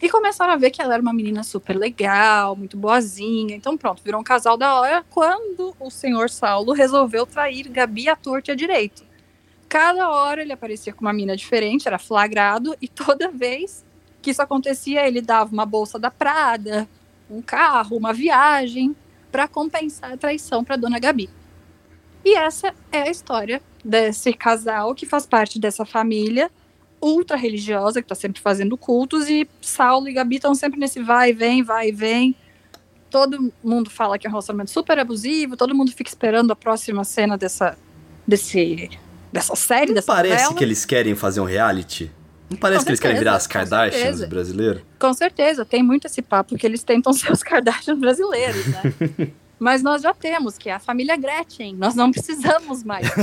E começaram a ver que ela era uma menina super legal, muito boazinha. Então pronto, virou um casal da hora quando o senhor Saulo resolveu trair Gabi à torta e à direito. Cada hora ele aparecia com uma mina diferente, era flagrado, e toda vez que isso acontecia, ele dava uma bolsa da Prada, um carro, uma viagem, para compensar a traição para dona Gabi. E essa é a história desse casal que faz parte dessa família ultra religiosa que está sempre fazendo cultos e Saulo e Gabi estão sempre nesse vai e vem, vai e vem. Todo mundo fala que é um relacionamento super abusivo, todo mundo fica esperando a próxima cena dessa desse dessa série, Não dessa parece novela. que eles querem fazer um reality? Não parece Com que eles querem certeza, virar as Kardashians certeza. brasileiras? Com certeza, tem muito esse papo que eles tentam ser os Kardashian brasileiros, né? Mas nós já temos, que é a família Gretchen. Nós não precisamos mais.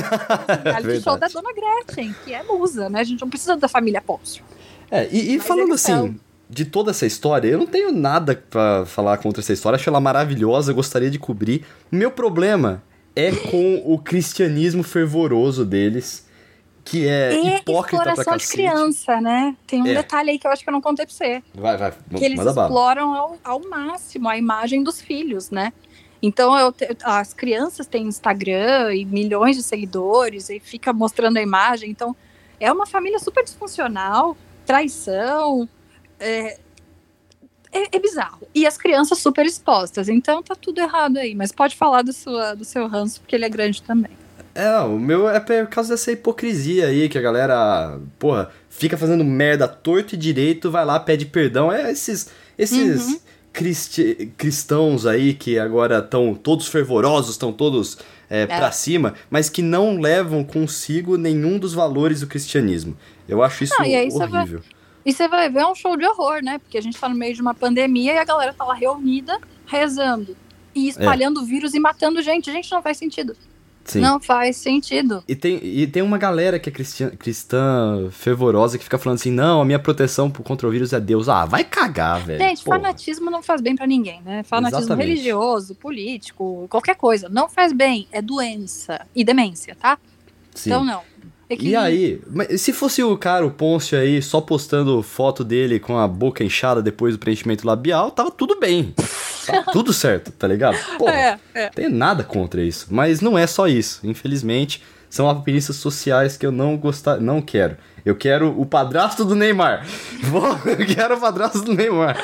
O show da dona Gretchen, que é musa, né? A gente não precisa da família Pôncio. É, e, e falando assim, são. de toda essa história, eu não tenho nada pra falar contra essa história. Acho ela maravilhosa, gostaria de cobrir. Meu problema é com o cristianismo fervoroso deles, que é e hipócrita pra exploração de cacete. criança, né? Tem um É. detalhe aí que eu acho que eu não contei pra você. Vai, vai, que eles exploram ao, ao máximo a imagem dos filhos, né? Então eu as crianças têm Instagram e milhões de seguidores e fica mostrando a imagem. Então é uma família super disfuncional, traição, é, é, é bizarro. E as crianças super expostas. Então tá tudo errado aí. Mas pode falar do, sua, do seu ranço porque ele é grande também. É, o meu é por causa dessa hipocrisia aí, que a galera, porra, fica fazendo merda torto e direito, vai lá, pede perdão. É esses, esses Uhum. cristi- cristãos aí que agora estão todos fervorosos, estão todos é, pra cima, mas que não levam consigo nenhum dos valores do cristianismo. Eu acho isso Ah, horrível. E você vai ver um show de horror, né? Porque a gente tá no meio de uma pandemia e a galera tá lá reunida, rezando. E espalhando vírus e matando gente. Gente, não faz sentido. Sim. Não faz sentido. E tem, e tem uma galera que é cristian- cristã fervorosa que fica falando assim: não, a minha proteção contra o vírus é Deus. Ah, vai cagar, velho. Gente, Porra. fanatismo não faz bem pra ninguém, né? Fanatismo Exatamente. religioso, político, qualquer coisa. Não faz bem. É doença e demência, tá? Sim. Então não. E Equilíbrio. aí, mas se fosse o cara, o Pôncio aí, só postando foto dele com a boca inchada depois do preenchimento labial, tava tudo bem. Tá tudo certo, tá ligado? Pô, É, é. tem nada contra isso. Mas não é só isso. Infelizmente, são alpinistas sociais que eu não gostar, não quero. Eu quero o padrasto do Neymar. Eu quero o padrasto do Neymar.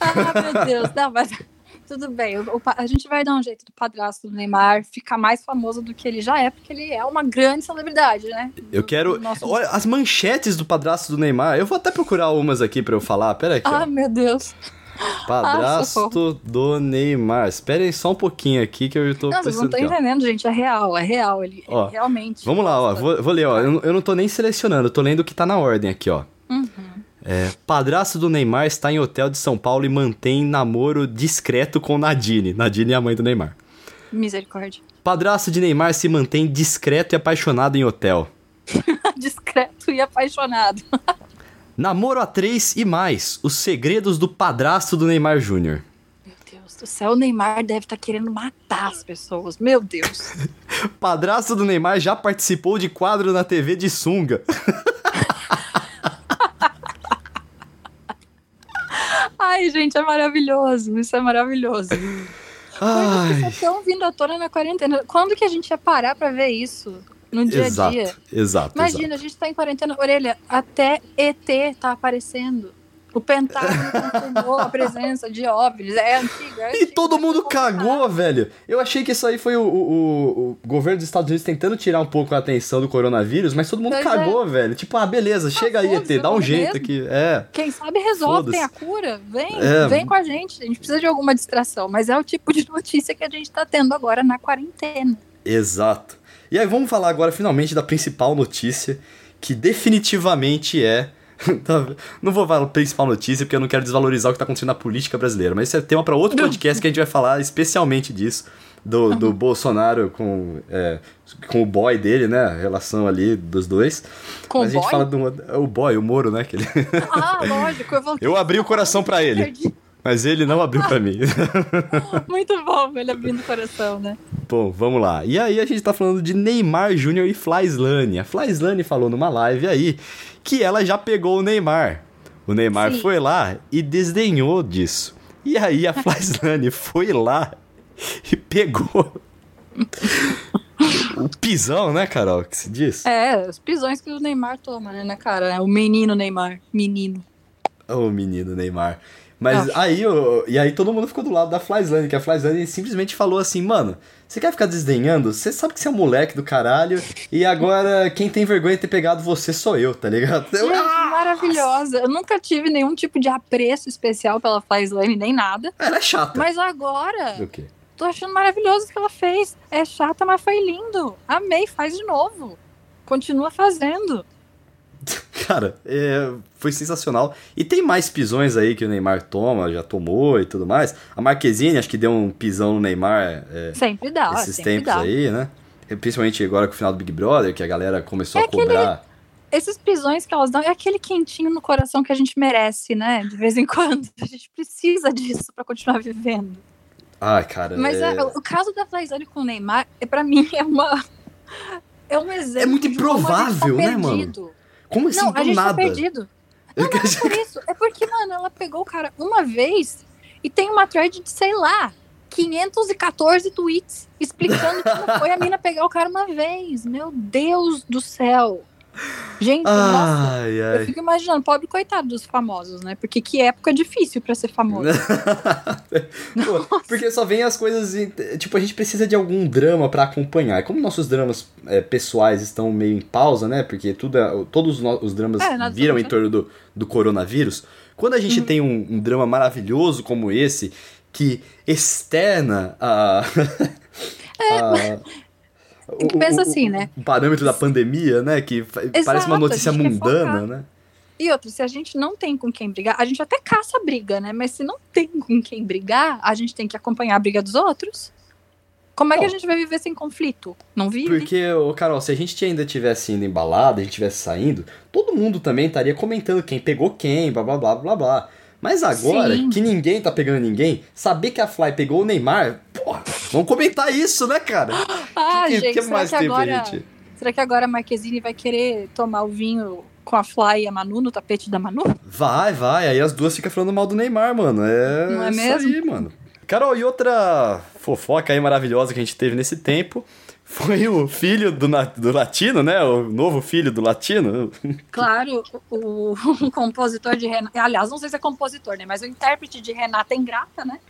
Ah, meu Deus. Não, mas tudo bem. O- o a gente vai dar um jeito do padrasto do Neymar ficar mais famoso do que ele já é, porque ele é uma grande celebridade, né? Eu quero. Nossa. Olha, as manchetes do padrasto do Neymar. Eu vou até procurar umas aqui pra eu falar. Pera aqui, ó. Ah, meu Deus. Padrasto do Neymar. Espera aí só um pouquinho aqui que eu tô Não, vocês não estão ó. entendendo, gente. É real, é real. Ele Ó, ele realmente. Vamos lá, ó. Vou, vou ler, ó. Eu, não- eu não tô nem selecionando, eu tô lendo o que tá na ordem aqui, ó. Uhum. É, padrasto do Neymar está em hotel de São Paulo e mantém namoro discreto com Nadine. Nadine é a mãe do Neymar. Misericórdia. Padrasto de Neymar se mantém discreto e apaixonado em hotel. Discreto e apaixonado. Namoro a três e mais. Os segredos do padrasto do Neymar Júnior. Meu Deus. do céu, o Neymar deve estar tá querendo matar as pessoas. Meu Deus. Padrasto do Neymar já participou de quadro na TV de sunga. Ai, gente, é maravilhoso. Isso é maravilhoso. Ai. Coisas que estão vindo à tona na quarentena. Quando que a gente ia parar pra ver isso? No dia a dia. Exato. Imagina, exato. a gente tá em quarentena. Orelha, até ET tá aparecendo. O Pentágono confirmou a presença de OVNIs. É antigo, é antigo. E todo mundo cagou, velho. Eu achei que isso aí foi o, o, o, governo dos Estados Unidos tentando tirar um pouco a atenção do coronavírus, mas todo mundo pois cagou, é. velho. Tipo, ah, beleza, ah, chega aí, ET, dá um jeito mesmo. aqui. É. Quem sabe resolve, tem a cura. Vem, é. vem com a gente. A gente precisa de alguma distração, mas é o tipo de notícia que a gente tá tendo agora na quarentena. Exato. E aí vamos falar agora finalmente da principal notícia, que definitivamente é Tá não vou falar a principal notícia porque eu não quero desvalorizar o que está acontecendo na política brasileira, mas isso é tema para outro podcast que a gente vai falar especialmente disso. Do, do Bolsonaro com, é, com o boy dele, né? A relação ali dos dois. Com Mas o a gente boy? fala do o boy, o Moro, né? Que ele... Ah, lógico. Eu, eu abri o coração para ele. Perdi. Mas ele não abriu para mim. Muito bom, ele abrindo o coração, né? Bom, vamos lá. E aí a gente tá falando de Neymar Júnior e Flyslane. A Flyslane falou numa live aí que ela já pegou o Neymar. O Neymar Sim. foi lá e desdenhou disso. E aí a Flyslane foi lá e pegou o pisão, né, Carol, que se diz? É, os pisões que o Neymar toma, né, na cara. É o menino Neymar, menino. O menino Neymar. Mas aí, eu, e aí todo mundo ficou do lado da Flyslane, que a Flyslane simplesmente falou assim, mano, você quer ficar desdenhando? Você sabe que você é um moleque do caralho, e agora quem tem vergonha de ter pegado você sou eu, tá ligado? Gente, maravilhosa. Eu nunca tive nenhum tipo de apreço especial pela Flyslane, nem nada. Ela é chata. Mas agora... O quê? Tô achando maravilhoso o que ela fez. É chata, mas foi lindo. Amei, faz de novo. Continua fazendo. Cara, é, foi sensacional. E tem mais pisões aí que o Neymar toma, já tomou e tudo mais. A Marquezine acho que deu um pisão no Neymar. É, sempre dá, Esses sempre tempos dá. aí, né? Principalmente agora com o final do Big Brother, que a galera começou é a cobrar. Aquele, esses pisões que elas dão é aquele quentinho no coração que a gente merece, né? De vez em quando. A gente precisa disso para continuar vivendo. Ai, cara. Mas é... é, o caso da Flaizane com o Neymar, é, para mim, é uma. É um exemplo. É muito improvável, tá né, mano? Como assim, não, do a gente nada? tá perdido. Não, não é por isso. É porque, mano, ela pegou o cara uma vez e tem uma thread de, sei lá, 514 tweets explicando como foi a mina pegar o cara uma vez. Meu Deus do céu. Gente, ai, nossa, ai. eu fico imaginando, pobre coitado dos famosos, né? Porque que época difícil para ser famoso. Pô, porque só vem as coisas. Tipo, a gente precisa de algum drama para acompanhar. Como nossos dramas é, pessoais estão meio em pausa, né? Porque tudo, é, todos os dramas é, viram em torno do, do coronavírus. Quando a gente uhum. tem um, um drama maravilhoso como esse, que externa a. a tem que pensar assim, né? O parâmetro da pandemia, né? Que Exato, parece uma notícia mundana, né? E outra, se a gente não tem com quem brigar, a gente até caça a briga, né? Mas se não tem com quem brigar, a gente tem que acompanhar a briga dos outros. Como é que a gente vai viver sem conflito? Não vive? Porque, ô Carol, se a gente ainda tivesse indo embalado, a gente tivesse saindo, todo mundo também estaria comentando quem pegou quem, blá blá blá blá blá. Mas agora Sim. que ninguém tá pegando ninguém, saber que a Fly pegou o Neymar, vamos comentar isso, né, cara? Ah, que, gente, que será mais que agora, gente? Será que agora a Marquezine vai querer tomar o vinho com a Fly e a Manu no tapete da Manu? Vai, vai. Aí as duas ficam falando mal do Neymar, mano. É Não é isso mesmo? aí, mano. Carol, e outra fofoca aí maravilhosa que a gente teve nesse tempo foi o filho do, do latino, né? O novo filho do latino. Claro, o, o compositor de Renata. Aliás, não sei se é compositor, né? Mas o intérprete de Renata Ingrata, né?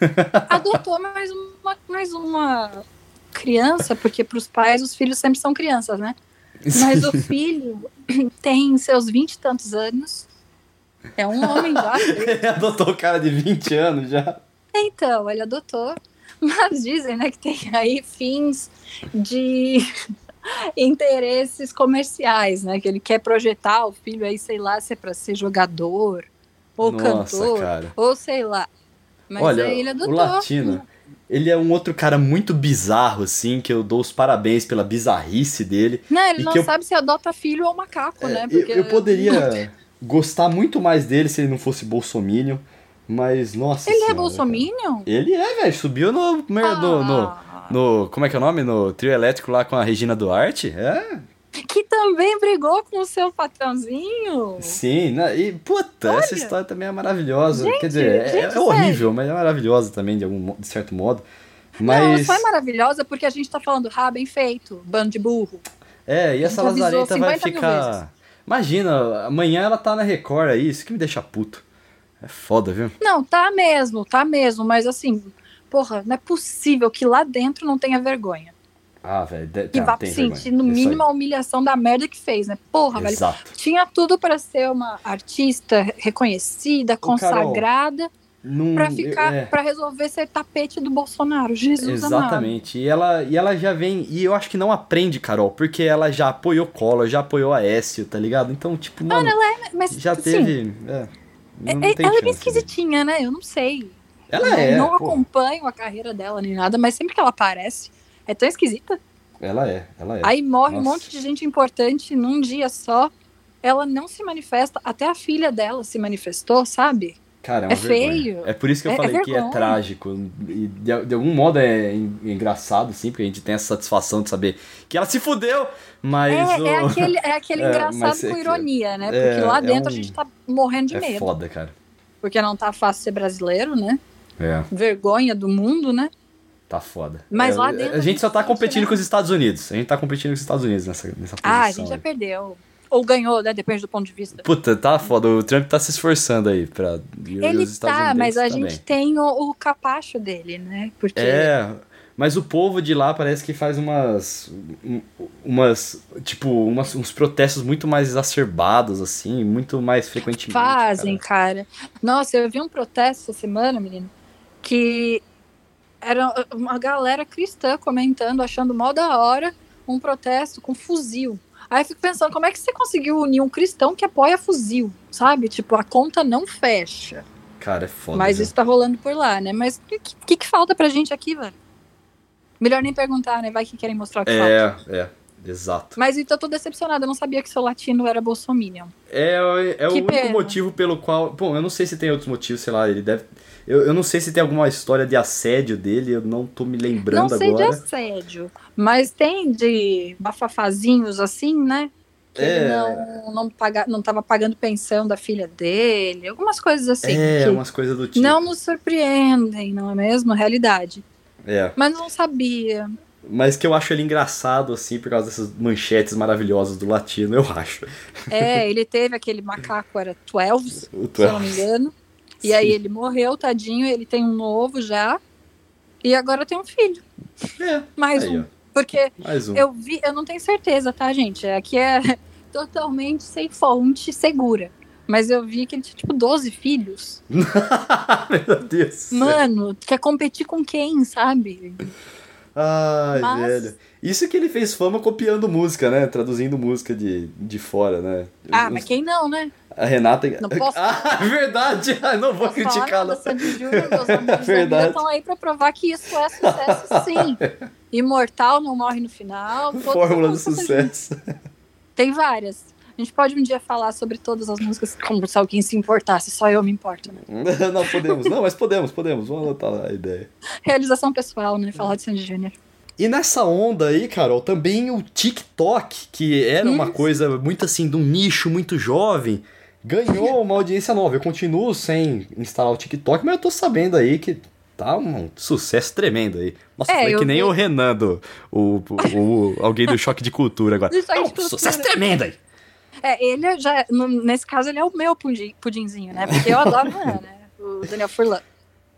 Adotou mais uma, mais uma criança, porque para os pais os filhos sempre são crianças, né? Mas o filho tem seus vinte e tantos anos. É um homem já. Ele adotou o cara de 20 anos já. Então, ele adotou. Mas dizem, né, que tem aí fins de interesses comerciais, né? Que ele quer projetar o filho aí, sei lá, se é para ser jogador ou Nossa, cantor, cara. ou sei lá. Mas Olha, aí ele adotou. o latino, ele é um outro cara muito bizarro, assim, que eu dou os parabéns pela bizarrice dele. Não, ele não eu- sabe se adota filho ou macaco, É, né? eu- eu, poderia gostar muito mais dele se ele não fosse bolsominion. Mas, nossa Ele é senhora, bolsominion? cara. Ele é, velho. Subiu no, no, no, Ah. no. Como é que é o nome? No trio elétrico lá com a Regina Duarte? É. Que também brigou com o seu patrãozinho. Sim, né? e puta, essa Olha. história também é maravilhosa. Gente, Quer dizer, é- gente, é, horrível, mas é maravilhosa também, de, algum, de certo modo. Não, Mas. só é maravilhosa porque a gente tá falando, ah, bem feito, bando de burro. É, e essa Lazareta vai 50 mil ficar. Imagina, amanhã ela tá na Record aí, isso que me deixa puto. É foda, viu? Não, tá mesmo, tá mesmo, mas assim, porra, não é possível que lá dentro não tenha vergonha. Ah, velho, Que tá, vá sentir, no mínimo, a humilhação da merda que fez, né? Porra, aí. velho. Exato. Tinha tudo pra ser uma artista reconhecida, Carol, consagrada, Num, pra ficar, é, pra resolver ser tapete do Bolsonaro. Jesus amado. Exatamente. E ela, e ela já vem. E eu acho que não aprende, Carol, porque ela já apoiou Collor, já apoiou a Écio, tá ligado? Então, tipo, mano, Mas, já assim, teve. É, é- é- ela é bem né? esquisitinha, né? Eu não sei. Ela Eu é. não pô. acompanho a carreira dela nem nada, mas sempre que ela aparece, é tão esquisita. Ela é, ela é. Aí morre um Nossa. monte de gente importante num dia só. Ela não se manifesta, até a filha dela se manifestou, sabe? Cara, é é feio. É por isso que eu É- é falei que é trágico. E de, de algum modo é en- engraçado, sim, porque a gente tem essa satisfação de saber que ela se fudeu, mas. É, o... é aquele, é aquele É, engraçado é com ironia, né? é, Porque lá é dentro um- a gente tá morrendo de É medo. foda, cara. Porque não tá fácil ser brasileiro, né? É, Vergonha do mundo, né? Tá foda. Mas É, lá dentro A gente só tá competindo né? com os Estados Unidos. A gente tá competindo com os Estados Unidos nessa, nessa posição. Ah, a gente já aí. perdeu. Ou ganhou, né? Depende do ponto de vista. Puta, tá foda. O Trump tá se esforçando aí pra. Ele tá, mas a também. gente tem o, o capacho dele, né? Porque É, mas o povo de lá parece que faz umas. um- umas. Tipo, umas, uns protestos muito mais exacerbados, assim, muito mais frequentemente. fazem, cara. cara. Nossa, eu vi um protesto essa semana, menino, que era uma galera cristã comentando, achando mó da hora um protesto com fuzil. Aí eu fico pensando, como é que você conseguiu unir um cristão que apoia fuzil, sabe? Tipo, a conta não fecha. Cara, é foda. Mas isso tá rolando por lá, né? Mas o que, que, que falta pra gente aqui, velho? Melhor nem perguntar, né? Vai que querem mostrar o que falta. É, é, exato. Mas então eu tô decepcionada, eu não sabia que seu latino era bolsominion. É, é o Que único pena. motivo pelo qual. Bom, eu não sei se tem outros motivos, sei lá, ele deve. Eu, eu não sei se tem alguma história de assédio dele, eu não tô me lembrando não sei agora. de assédio, mas tem de bafafazinhos assim, né? Que ele É. não, não, paga, não tava pagando pensão da filha dele, algumas coisas assim. é, umas coisas do tipo. não nos surpreendem, não é mesmo? Realidade. É. Mas não sabia. Mas que eu acho ele engraçado, assim, por causa dessas manchetes maravilhosas do latino, eu acho. É, ele teve aquele macaco, era 12, O se eu não me 12. engano. E aí ele morreu, tadinho, ele tem um novo já. E agora tem um filho. É, Mais aí, um. ó. Porque Mais um. eu vi, eu não tenho certeza, tá, gente? Aqui é totalmente sem fonte segura. Mas eu vi que ele tinha, tipo, 12 filhos. Meu Deus. Mano, quer competir com quem, sabe? Ai, Mas- velho. Isso que ele fez fama copiando música, né? Traduzindo música de, de fora, né? Ah, Os- mas quem não, né? A Renata. Não posso- Ah, verdade! Ah, não vou Posso criticar, não. Sandy Júnior, meus amigos da Verdade. estão aí pra provar que isso é sucesso, sim. Imortal não morre no final. Fórmula do sucesso. Tem várias. A gente pode um dia falar sobre todas as músicas, como se alguém se importasse, só eu me importo, né? Não podemos, não, mas podemos, podemos. Vamos anotar a ideia. Realização pessoal, né? Falar de Sandy Júnior. E nessa onda aí, Carol, também o TikTok, que era uma coisa muito assim, de um nicho muito jovem, ganhou uma audiência nova. Eu continuo sem instalar o TikTok, mas eu tô sabendo aí que tá um sucesso tremendo aí. Nossa, É, foi eu que nem vi. o Renando, o, o, o- alguém do Choque de Cultura agora. Do de É um Cultura. sucesso tremendo aí. É, ele já, no- nesse caso, ele é o meu pudim, pudinzinho, né? Porque eu adoro, né? O Daniel Furlan.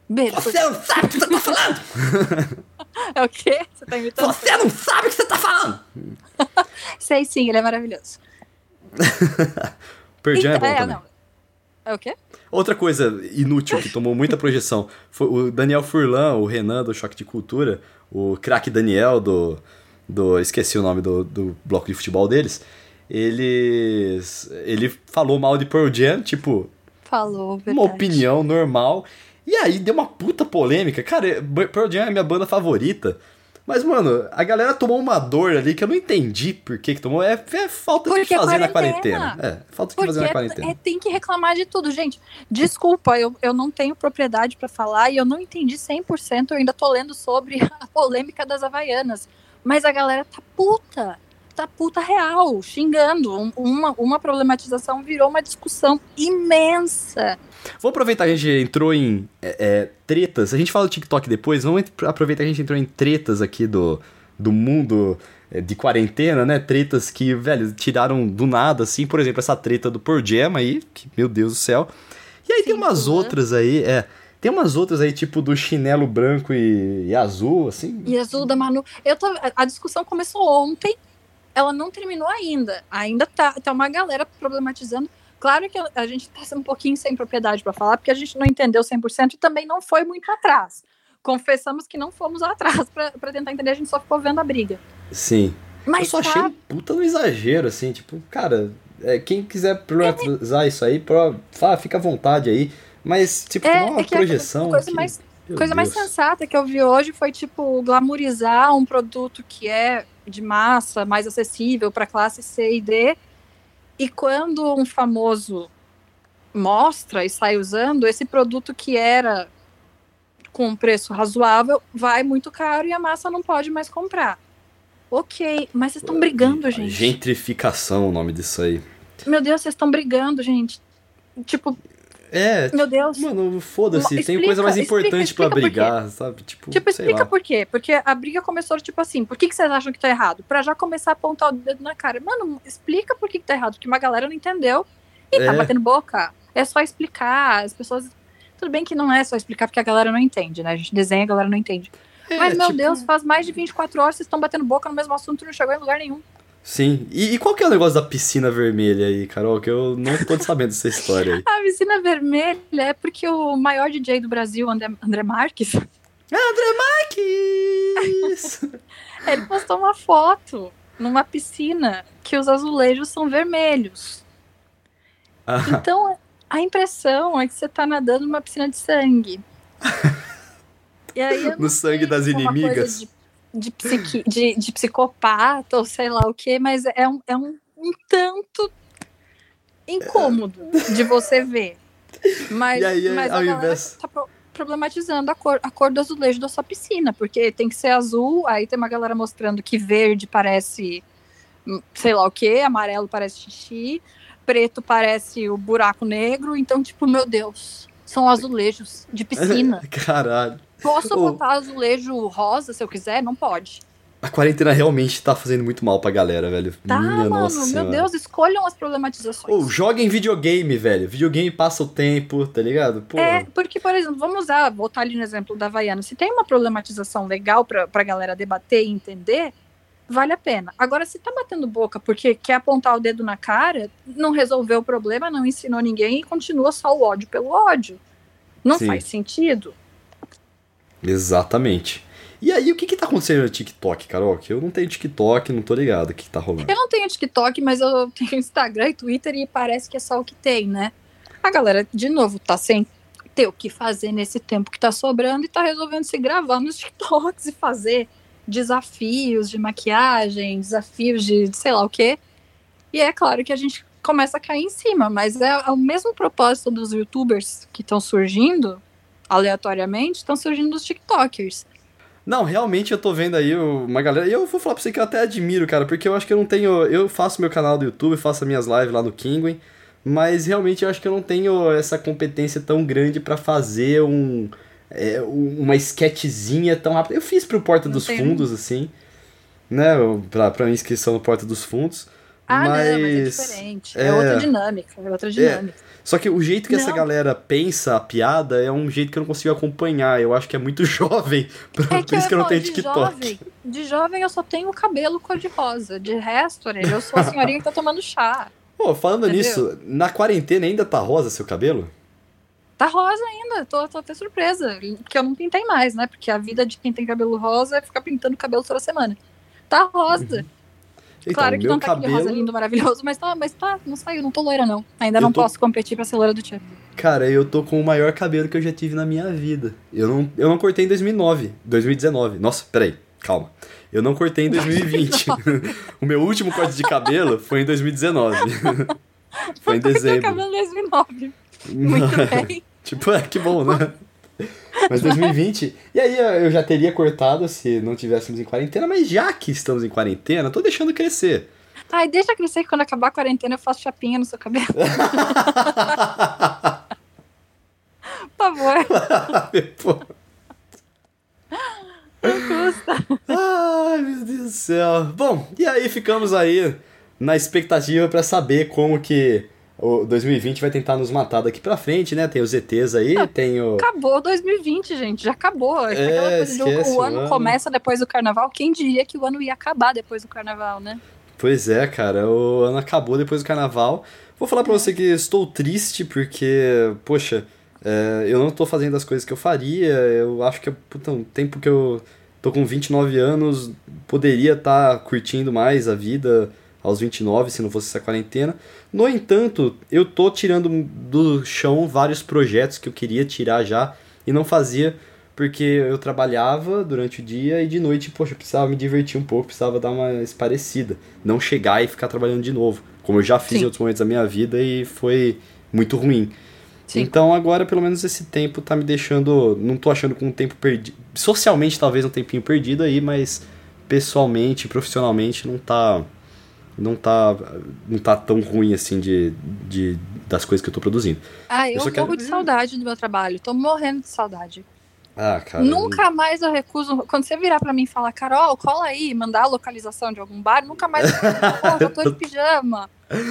Beijo. Você não sabe o que você tá falando! É o quê? Você tá imitando? Você não sabe o que você tá falando! Sei sim, ele é maravilhoso. Perdian é bom é, também. não. É o quê? Outra coisa inútil que tomou muita projeção foi o Daniel Furlan, o Renan do Choque de Cultura, o craque Daniel do, do. Esqueci o nome do, do bloco de futebol deles. Eles. Ele falou mal de Pearl Jam, tipo, Falou, verdade. uma opinião normal. E aí deu uma puta polêmica. Cara, Pearl Jam é minha banda favorita. Mas, mano, a galera tomou uma dor ali que eu não entendi por que, que tomou. É, é falta Porque de fazer na quarentena. quarentena. É, falta de Porque fazer na é- quarentena. é- tem que reclamar de tudo, gente. Desculpa, eu, eu não tenho propriedade pra falar e eu não entendi 100%. Eu ainda tô lendo sobre a polêmica das Havaianas. Mas a galera tá puta. Tá puta real, xingando. Um- Uma, uma problematização virou uma discussão imensa. Vamos aproveitar que a gente entrou em é, é, tretas. A gente fala do TikTok depois. Vamos aproveitar que a gente entrou em tretas aqui do, do mundo é, de quarentena, né? Tretas que, velho, tiraram do nada, assim. Por exemplo, essa treta do Pearl Jam aí, que, meu Deus do céu. E aí tem Sim, umas né? outras aí, é. Tem umas outras aí, tipo do chinelo branco e, e azul, assim. E azul da Manu. Eu tô, a discussão começou ontem, ela não terminou ainda. Ainda tá, tá uma galera problematizando. Claro que a, gente tá sendo um pouquinho sem propriedade pra falar, porque a gente não entendeu 100% e também não foi muito atrás. Confessamos que não fomos atrás pra pra tentar entender, a gente só ficou vendo a briga. Sim. eu Mas só tá, achei um puta no exagero, assim, tipo, cara, é, quem quiser problematizar isso aí, pro, fala, fica à vontade aí. Mas, tipo, É, não é uma é que a projeção. coisa que- mais- coisa mais sensata que eu vi hoje foi, tipo, glamorizar um produto que é de massa, mais acessível para classe C e D. E quando um famoso mostra e sai usando, esse produto que era com um preço razoável vai muito caro e a massa não pode mais comprar. Ok, mas vocês estão brigando, gente. Gentrificação o nome disso aí. Meu Deus, vocês estão brigando, gente. Tipo, É, meu Deus. mano, foda-se, tem coisa mais importante quê. brigar, sabe? Tipo, Tipo, explica lá. por quê? Porque a briga começou, tipo assim, por que, que vocês acham que tá errado? Pra já começar a apontar o dedo na cara. Mano, explica por que, que tá errado, porque uma galera não entendeu e tá É. batendo boca. É só explicar, as pessoas... Tudo bem que não é só explicar porque a galera não entende, né? A gente desenha a galera não entende. É, Mas, meu tipo, Deus, faz mais de 24 horas vocês estão batendo boca no mesmo assunto e não chegou em lugar nenhum. Sim. E, e qual que é o negócio da piscina vermelha aí, Carol? Que eu não tô sabendo dessa história aí. A piscina vermelha é porque o maior DJ do Brasil, André, André Marques, Marques! ele postou uma foto numa piscina que os azulejos são vermelhos. Ah, Então, a impressão é que você tá nadando numa piscina de sangue. E aí, no sangue das é inimigas. De, psiqui- de- de psicopata ou sei lá o que, mas é um, é um, um tanto incômodo de você ver. Mas, E aí, mas ao a galera invés- tá pro- problematizando a cor, a cor do azulejo da sua piscina, porque tem que ser azul, aí tem uma galera mostrando que verde parece hum, sei lá o que, amarelo parece xixi, preto parece o buraco negro, então, tipo, meu Deus, são azulejos de piscina. Caralho. Posso Ô. botar azulejo rosa se eu quiser? Não pode. A quarentena realmente tá fazendo muito mal pra galera, velho. Tá, Minha mano, nossa meu senhora. Deus, escolham as problematizações. Ou joguem videogame, velho. Videogame passa o tempo, tá ligado? Pô. É, porque, por exemplo, vamos usar, botar ali no exemplo da Havaiana. Se tem uma problematização legal pra, pra galera debater e entender, vale a pena. Agora, se tá batendo boca porque quer apontar o dedo na cara, não resolveu o problema, não ensinou ninguém e continua só o ódio pelo ódio. Não Sim. faz sentido. Exatamente. E aí, o que que tá acontecendo no TikTok, Carol? Que eu não tenho TikTok, não tô ligado o que que tá rolando. Eu não tenho TikTok, mas eu tenho Instagram e Twitter e parece que é só o que tem, né? A galera, de novo, tá sem ter o que fazer nesse tempo que tá sobrando e tá resolvendo se gravar nos TikToks e fazer desafios de maquiagem, desafios de sei lá o quê. E é claro que a gente começa a cair em cima, mas é o mesmo propósito dos youtubers que estão surgindo aleatoriamente, estão surgindo dos TikTokers. Não, realmente eu tô vendo aí uma galera. E eu vou falar pra você que eu até admiro, cara, porque eu acho que eu não tenho. Eu faço meu canal do YouTube, faço as minhas lives lá no Kingwin, mas realmente eu acho que eu não tenho essa competência tão grande pra fazer um. é, um- uma sketchzinha tão rápida. Eu fiz pro Porta Não dos tem- Fundos, assim, né? Pra, pra minha inscrição no Porta dos Fundos. Ah, mas... não, mas é diferente. É, é. outra dinâmica, é outra dinâmica. Só que o jeito que essa Não. galera pensa a piada é um jeito que eu não consigo acompanhar. Eu acho que é muito jovem. Por, É por isso que eu não tenho falar, TikTok. De jovem, de jovem eu só tenho o cabelo cor-de-rosa. De resto, eu sou a senhorinha que tá tomando chá. Pô, falando Entendeu? nisso, na quarentena ainda tá rosa seu cabelo? Tá rosa ainda, tô, tô até surpresa. Porque eu não pintei mais, né? Porque a vida de quem tem cabelo rosa é ficar pintando cabelo toda semana. Tá rosa. Claro que meu não tá aquele rosa cabelo, lindo, maravilhoso, mas tá, mas tá, não saiu, não tô loira, não. Ainda Eu não tô- posso competir pra ser loira do Tchan. cara, eu tô com o maior cabelo que eu já tive na minha vida. Eu não, eu não cortei em 2009, 2019. Nossa, peraí. calma. Eu não cortei em 2020. o meu último corte de cabelo foi em 2019. foi em dezembro. cabelo em 2009. Muito bem. tipo, é, que bom, né? Mas 2020. E aí eu já teria cortado se não tivéssemos em quarentena, mas já que estamos em quarentena, tô deixando crescer. Ai, deixa crescer que quando acabar a quarentena eu faço chapinha no seu cabelo. Por favor. Não custa. Ai, meu Deus do céu. Bom, e aí ficamos aí na expectativa para saber como que o 2020 vai tentar nos matar daqui pra frente, né? Tem os ETs aí, ah, tem o. Acabou 2020, gente, já acabou. É, Aquela coisa do o ano, começa depois do carnaval. Quem diria que o ano ia acabar depois do carnaval, né? Pois é, cara, o ano acabou depois do carnaval. Vou falar pra você que estou triste porque, poxa, é, eu não tô fazendo as coisas que eu faria. Eu acho que, puta, um tempo que eu tô com 29 anos, poderia estar tá curtindo mais a vida aos 29 se não fosse essa quarentena. No entanto, eu tô tirando do chão vários projetos que eu queria tirar já e não fazia porque eu trabalhava durante o dia e de noite, poxa, eu precisava me divertir um pouco, precisava dar uma esparecida, não chegar e ficar trabalhando de novo, como eu já fiz Sim. em outros momentos da minha vida e foi muito ruim. Sim. Então agora pelo menos esse tempo tá me deixando, não tô achando com um tempo perdido, socialmente talvez um tempinho perdido aí, mas pessoalmente, profissionalmente não tá não tá, não tá tão ruim assim de, de das coisas que eu tô produzindo. Ah, eu, eu morro quero... de saudade do meu trabalho. Tô morrendo de saudade. Ah, cara. Nunca mais eu recuso. Quando você virar pra mim e falar, Carol, cola aí, mandar a localização de algum bar, nunca mais eu vou dizer, tô de pijama.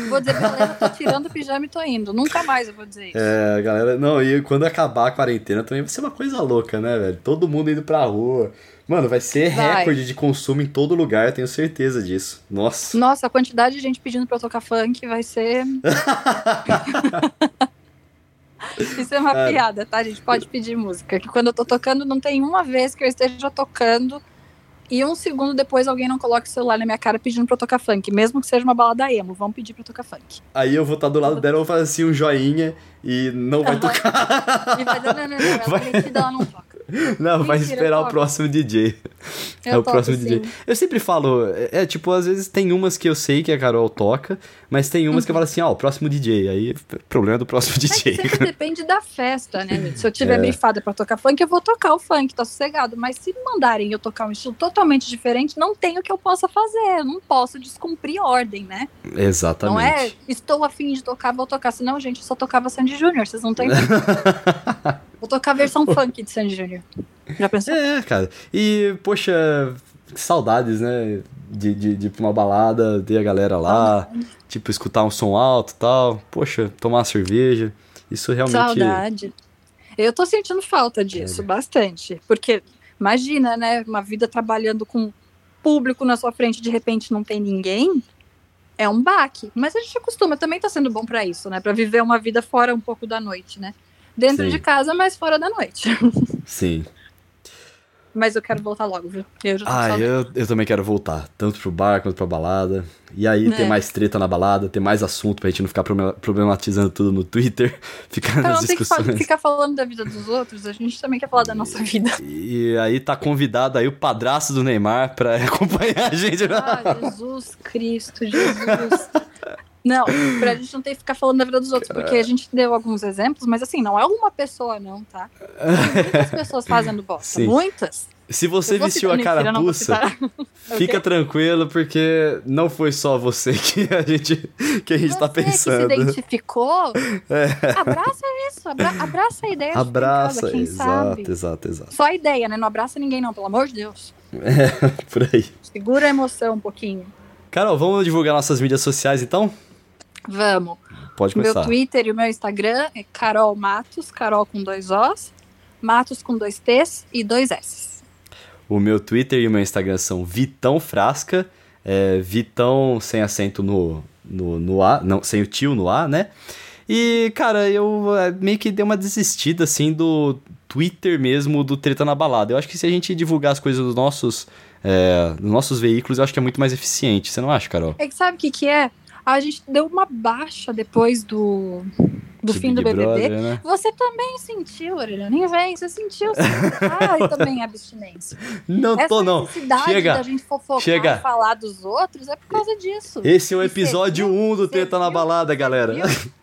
Vou dizer, beleza, tô tirando o pijama e tô indo. Nunca mais eu vou dizer isso. É, galera, não, e quando acabar a quarentena também vai ser uma coisa louca, né, velho? Todo mundo indo pra rua. Mano, vai ser vai. recorde de consumo em todo lugar, tenho certeza disso. Nossa. Nossa, a quantidade de gente pedindo pra eu tocar funk vai ser. Isso é uma é. piada, tá? A gente pode pedir música. Que quando eu tô tocando, não tem uma vez que eu esteja tocando e um segundo depois alguém não coloque o celular na minha cara pedindo pra eu tocar funk, mesmo que seja uma balada emo, vão pedir pra eu tocar funk. Aí eu vou estar tá do lado dela, vou fazer assim um joinha e não vai tocar. E vai não, não, não, ela vai... ela não toca. Não, Mentira, vai esperar o próximo DJ. Eu é o próximo sim. DJ. Eu sempre falo, é, é, tipo, às vezes tem umas que eu sei que a Carol toca, mas tem umas uhum. que eu falo assim, ó, oh, o próximo DJ. Aí, problema do próximo DJ. É sempre depende da festa, né? Se eu tiver é. brifada pra tocar funk, eu vou tocar o funk, tá sossegado. Mas se mandarem eu tocar um estilo totalmente diferente, não tem o que eu possa fazer. Eu não posso descumprir ordem, né? Exatamente. Não é, estou afim de tocar, vou tocar. Senão, gente, eu só tocava Sandy Júnior, vocês não têm Vou tocar a versão funk de Sandy Júnior. Já pensou? É, cara. E, poxa, saudades, né? De, de, de ir pra uma balada, ter a galera lá, Saudade. tipo, escutar um som alto e tal. Poxa, tomar uma cerveja. Isso realmente. Saudade. Eu tô sentindo falta disso, é. bastante. Porque, imagina, né? Uma vida trabalhando com público na sua frente, de repente não tem ninguém. É um baque. Mas a gente acostuma, também tá sendo bom para isso, né? Para viver uma vida fora um pouco da noite, né? Dentro Sim. de casa, mas fora da noite. Sim. Mas eu quero voltar logo, viu? Eu ah, eu, eu também quero voltar. Tanto pro bar quanto pra balada. E aí é. ter mais treta na balada, ter mais assunto pra gente não ficar problematizando tudo no Twitter, ficar nas discussões. Tem que ficar falando da vida dos outros, a gente também quer falar da nossa vida. E, e aí tá convidado aí o padrasto do Neymar pra acompanhar a gente. Ah, Jesus Cristo, Jesus. Não, pra gente não ter que ficar falando da vida dos outros, porque a gente deu alguns exemplos, mas assim, não é uma pessoa, não, tá? Tem muitas pessoas fazendo bosta. Sim. Muitas. Se você vestiu a carapuça, fica tranquilo, porque não foi só você que a gente, que a gente tá você tá pensando. Você que se identificou, é. abraça isso, abra abraça a ideia. Abraça, casa, exato, sabe? exato, exato. Só a ideia, né? Não abraça ninguém não, pelo amor de Deus. É, por aí. Segura a emoção um pouquinho. Carol, vamos divulgar nossas mídias sociais então? Vamos. Pode começar. Meu Twitter e o meu Instagram é Carol Matos, Carol com dois Os, Matos com dois T's e dois S. O meu Twitter e o meu Instagram são Vitão Frasca, é, Vitão sem acento no, no, no A, não, sem o tio no A, né? E, cara, eu é, meio que dei uma desistida, assim, do Twitter mesmo, do Treta na Balada. Eu acho que se a gente divulgar as coisas dos nossos, é, dos nossos veículos, eu acho que é muito mais eficiente. Você não acha, Carol? É que sabe o que, que é? A gente deu uma baixa depois do do de fim do BBB. Brother, né? Você também sentiu, Orelha, nem vem, você sentiu sim. E também abstinência. Não Essa tô, não. Chega, da gente fofocar chega. e falar dos outros é por causa disso. Esse é o episódio cê viu- 1 do cê Treta na Balada, galera.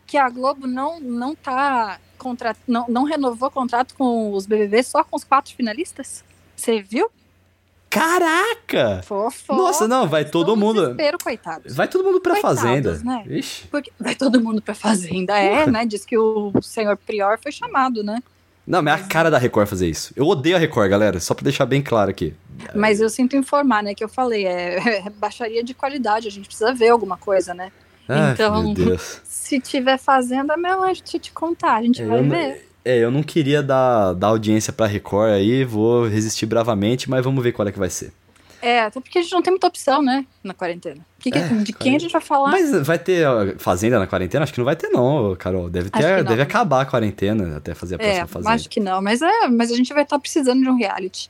que a Globo não, não tá contra, não, não renovou contrato com os BBB só com os quatro finalistas? Você viu? Caraca! Fofo. Nossa, não, vai todo Todo mundo. Desespero, coitados. Vai todo mundo pra Coitados, fazenda. né? Ixi. Porque vai todo mundo pra fazenda, é, né? Diz que o senhor Prior foi chamado, né? Não, mas é a cara da Record fazer isso. Eu odeio a Record, galera, só pra deixar bem claro aqui. Mas eu sinto informar, né? Que eu falei, é, é baixaria de qualidade, a gente precisa ver alguma coisa, né? Ai, Então-. Se tiver fazenda, meu anjo, deixa eu te contar, a gente É, vai eu não- ver. É, eu não queria dar, dar audiência pra Record aí, vou resistir bravamente, mas vamos ver qual é que vai ser. É, até porque a gente não tem muita opção, né? Na quarentena. Que que- É, de quem a gente vai falar? Mas vai ter Fazenda na quarentena? Acho que não vai ter, não, Carol. Deve, ter, deve acabar a quarentena até fazer a próxima é, Fazenda. acho que não, mas é, mas a gente vai estar precisando de um reality.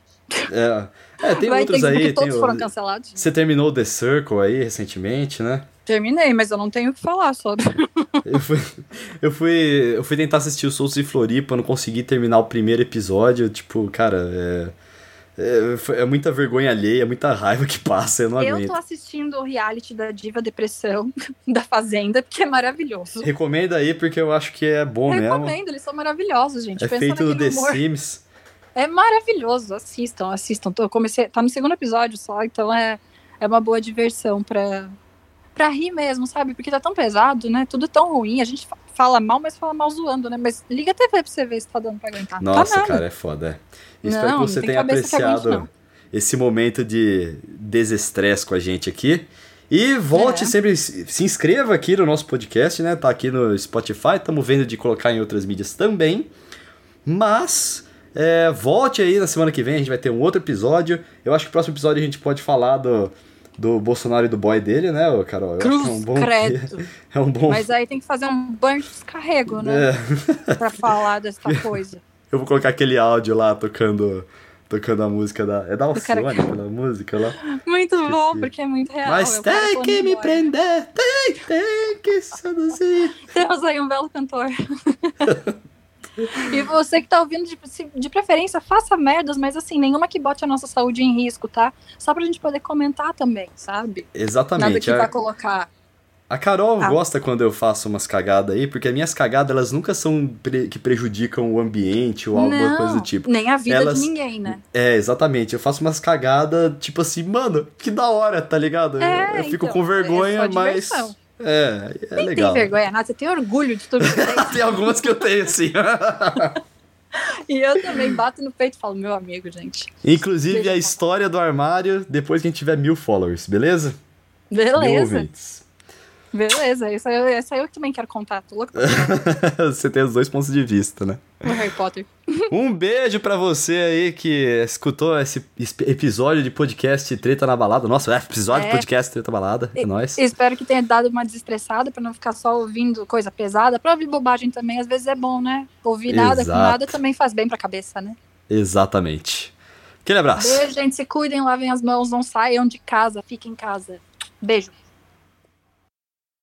É, é, tem vai outros ter, aí. Tem, todos o- foram cancelados. Você terminou The Circle aí recentemente, né? Terminei, mas eu não tenho o que falar sobre. Eu fui, eu fui, eu fui tentar assistir o Souls de Floripa, não consegui terminar o primeiro episódio. Tipo, cara, é, é, é muita vergonha alheia, é muita raiva que passa, eu não Eu aguento. tô assistindo o reality da Diva Depressão da Fazenda, porque é maravilhoso. Recomenda aí porque eu acho que é bom mesmo. Recomendo, eles são maravilhosos, gente. É Pensa feito no naquele The humor. Sims. É maravilhoso, assistam, assistam. Tô, comecei, tá no segundo episódio só, então é, é uma boa diversão pra, pra rir mesmo, sabe? Porque tá tão pesado, né? Tudo tão ruim. A gente fa- fala mal, mas fala mal zoando, né? Mas liga a TV pra você ver se tá dando pra aguentar. Nossa, tá cara, é foda. é. Espero Não, que você tenha aguente, apreciado não. esse momento de desestresse com a gente aqui. E volte É. sempre, se se inscreva aqui no nosso podcast, né? Tá aqui no Spotify, estamos vendo de colocar em outras mídias também. Mas é, volte aí na semana que vem, a gente vai ter um outro episódio. Eu acho que o próximo episódio a gente pode falar do, do Bolsonaro e do boy dele, né, Carol? Eu Cruz, é um bom, credo. É um bom. Mas aí tem que fazer um banho de descarrego, né? É, Pra falar dessa coisa. eu vou colocar aquele áudio lá tocando. Tocando a música da. É da Alcione, aquela música lá. Muito bom, Esqueci. porque é muito real. Mas tem que me prender, tem, tem que seduzir. Temos aí um belo cantor. E você que tá ouvindo, de, se- de preferência, faça merdas, mas assim, nenhuma que bote a nossa saúde em risco, tá? Só pra gente poder comentar também, sabe? Nada Exatamente. que A, vai colocar. a Carol Ah. gosta quando eu faço umas cagadas aí, porque as minhas cagadas elas nunca são pre- que prejudicam o ambiente ou alguma não, coisa do tipo. nem a vida Elas- de ninguém, né? É, exatamente. Eu faço umas cagadas, tipo assim, mano, que da hora, tá ligado? É, eu, eu fico então, com vergonha, é mas. diversão. É, é Nem legal. tem vergonha nada, você tem orgulho de tudo que tem. Tem algumas que eu tenho, sim. e eu também bato no peito e falo, meu amigo, gente. Inclusive a história do armário depois que a gente tiver mil followers, beleza? Mil Beleza, ouvintes. Beleza. Essa aí eu também quero contar. Tô contar Você tem os dois pontos de vista, né? o Harry Potter. Um beijo pra você aí que escutou esse es- episódio de podcast Treta na Balada. Nossa, é, episódio de É. podcast Treta na Balada. É nóis. Espero que tenha dado uma desestressada pra não ficar só ouvindo coisa pesada. Pra ouvir bobagem também, às vezes é bom, né? Ouvir nada com Exato. nada também faz bem pra cabeça, né? Exatamente. Aquele abraço. Beijo, gente. Se cuidem, lavem as mãos, não saiam de casa, fiquem em casa. Beijo.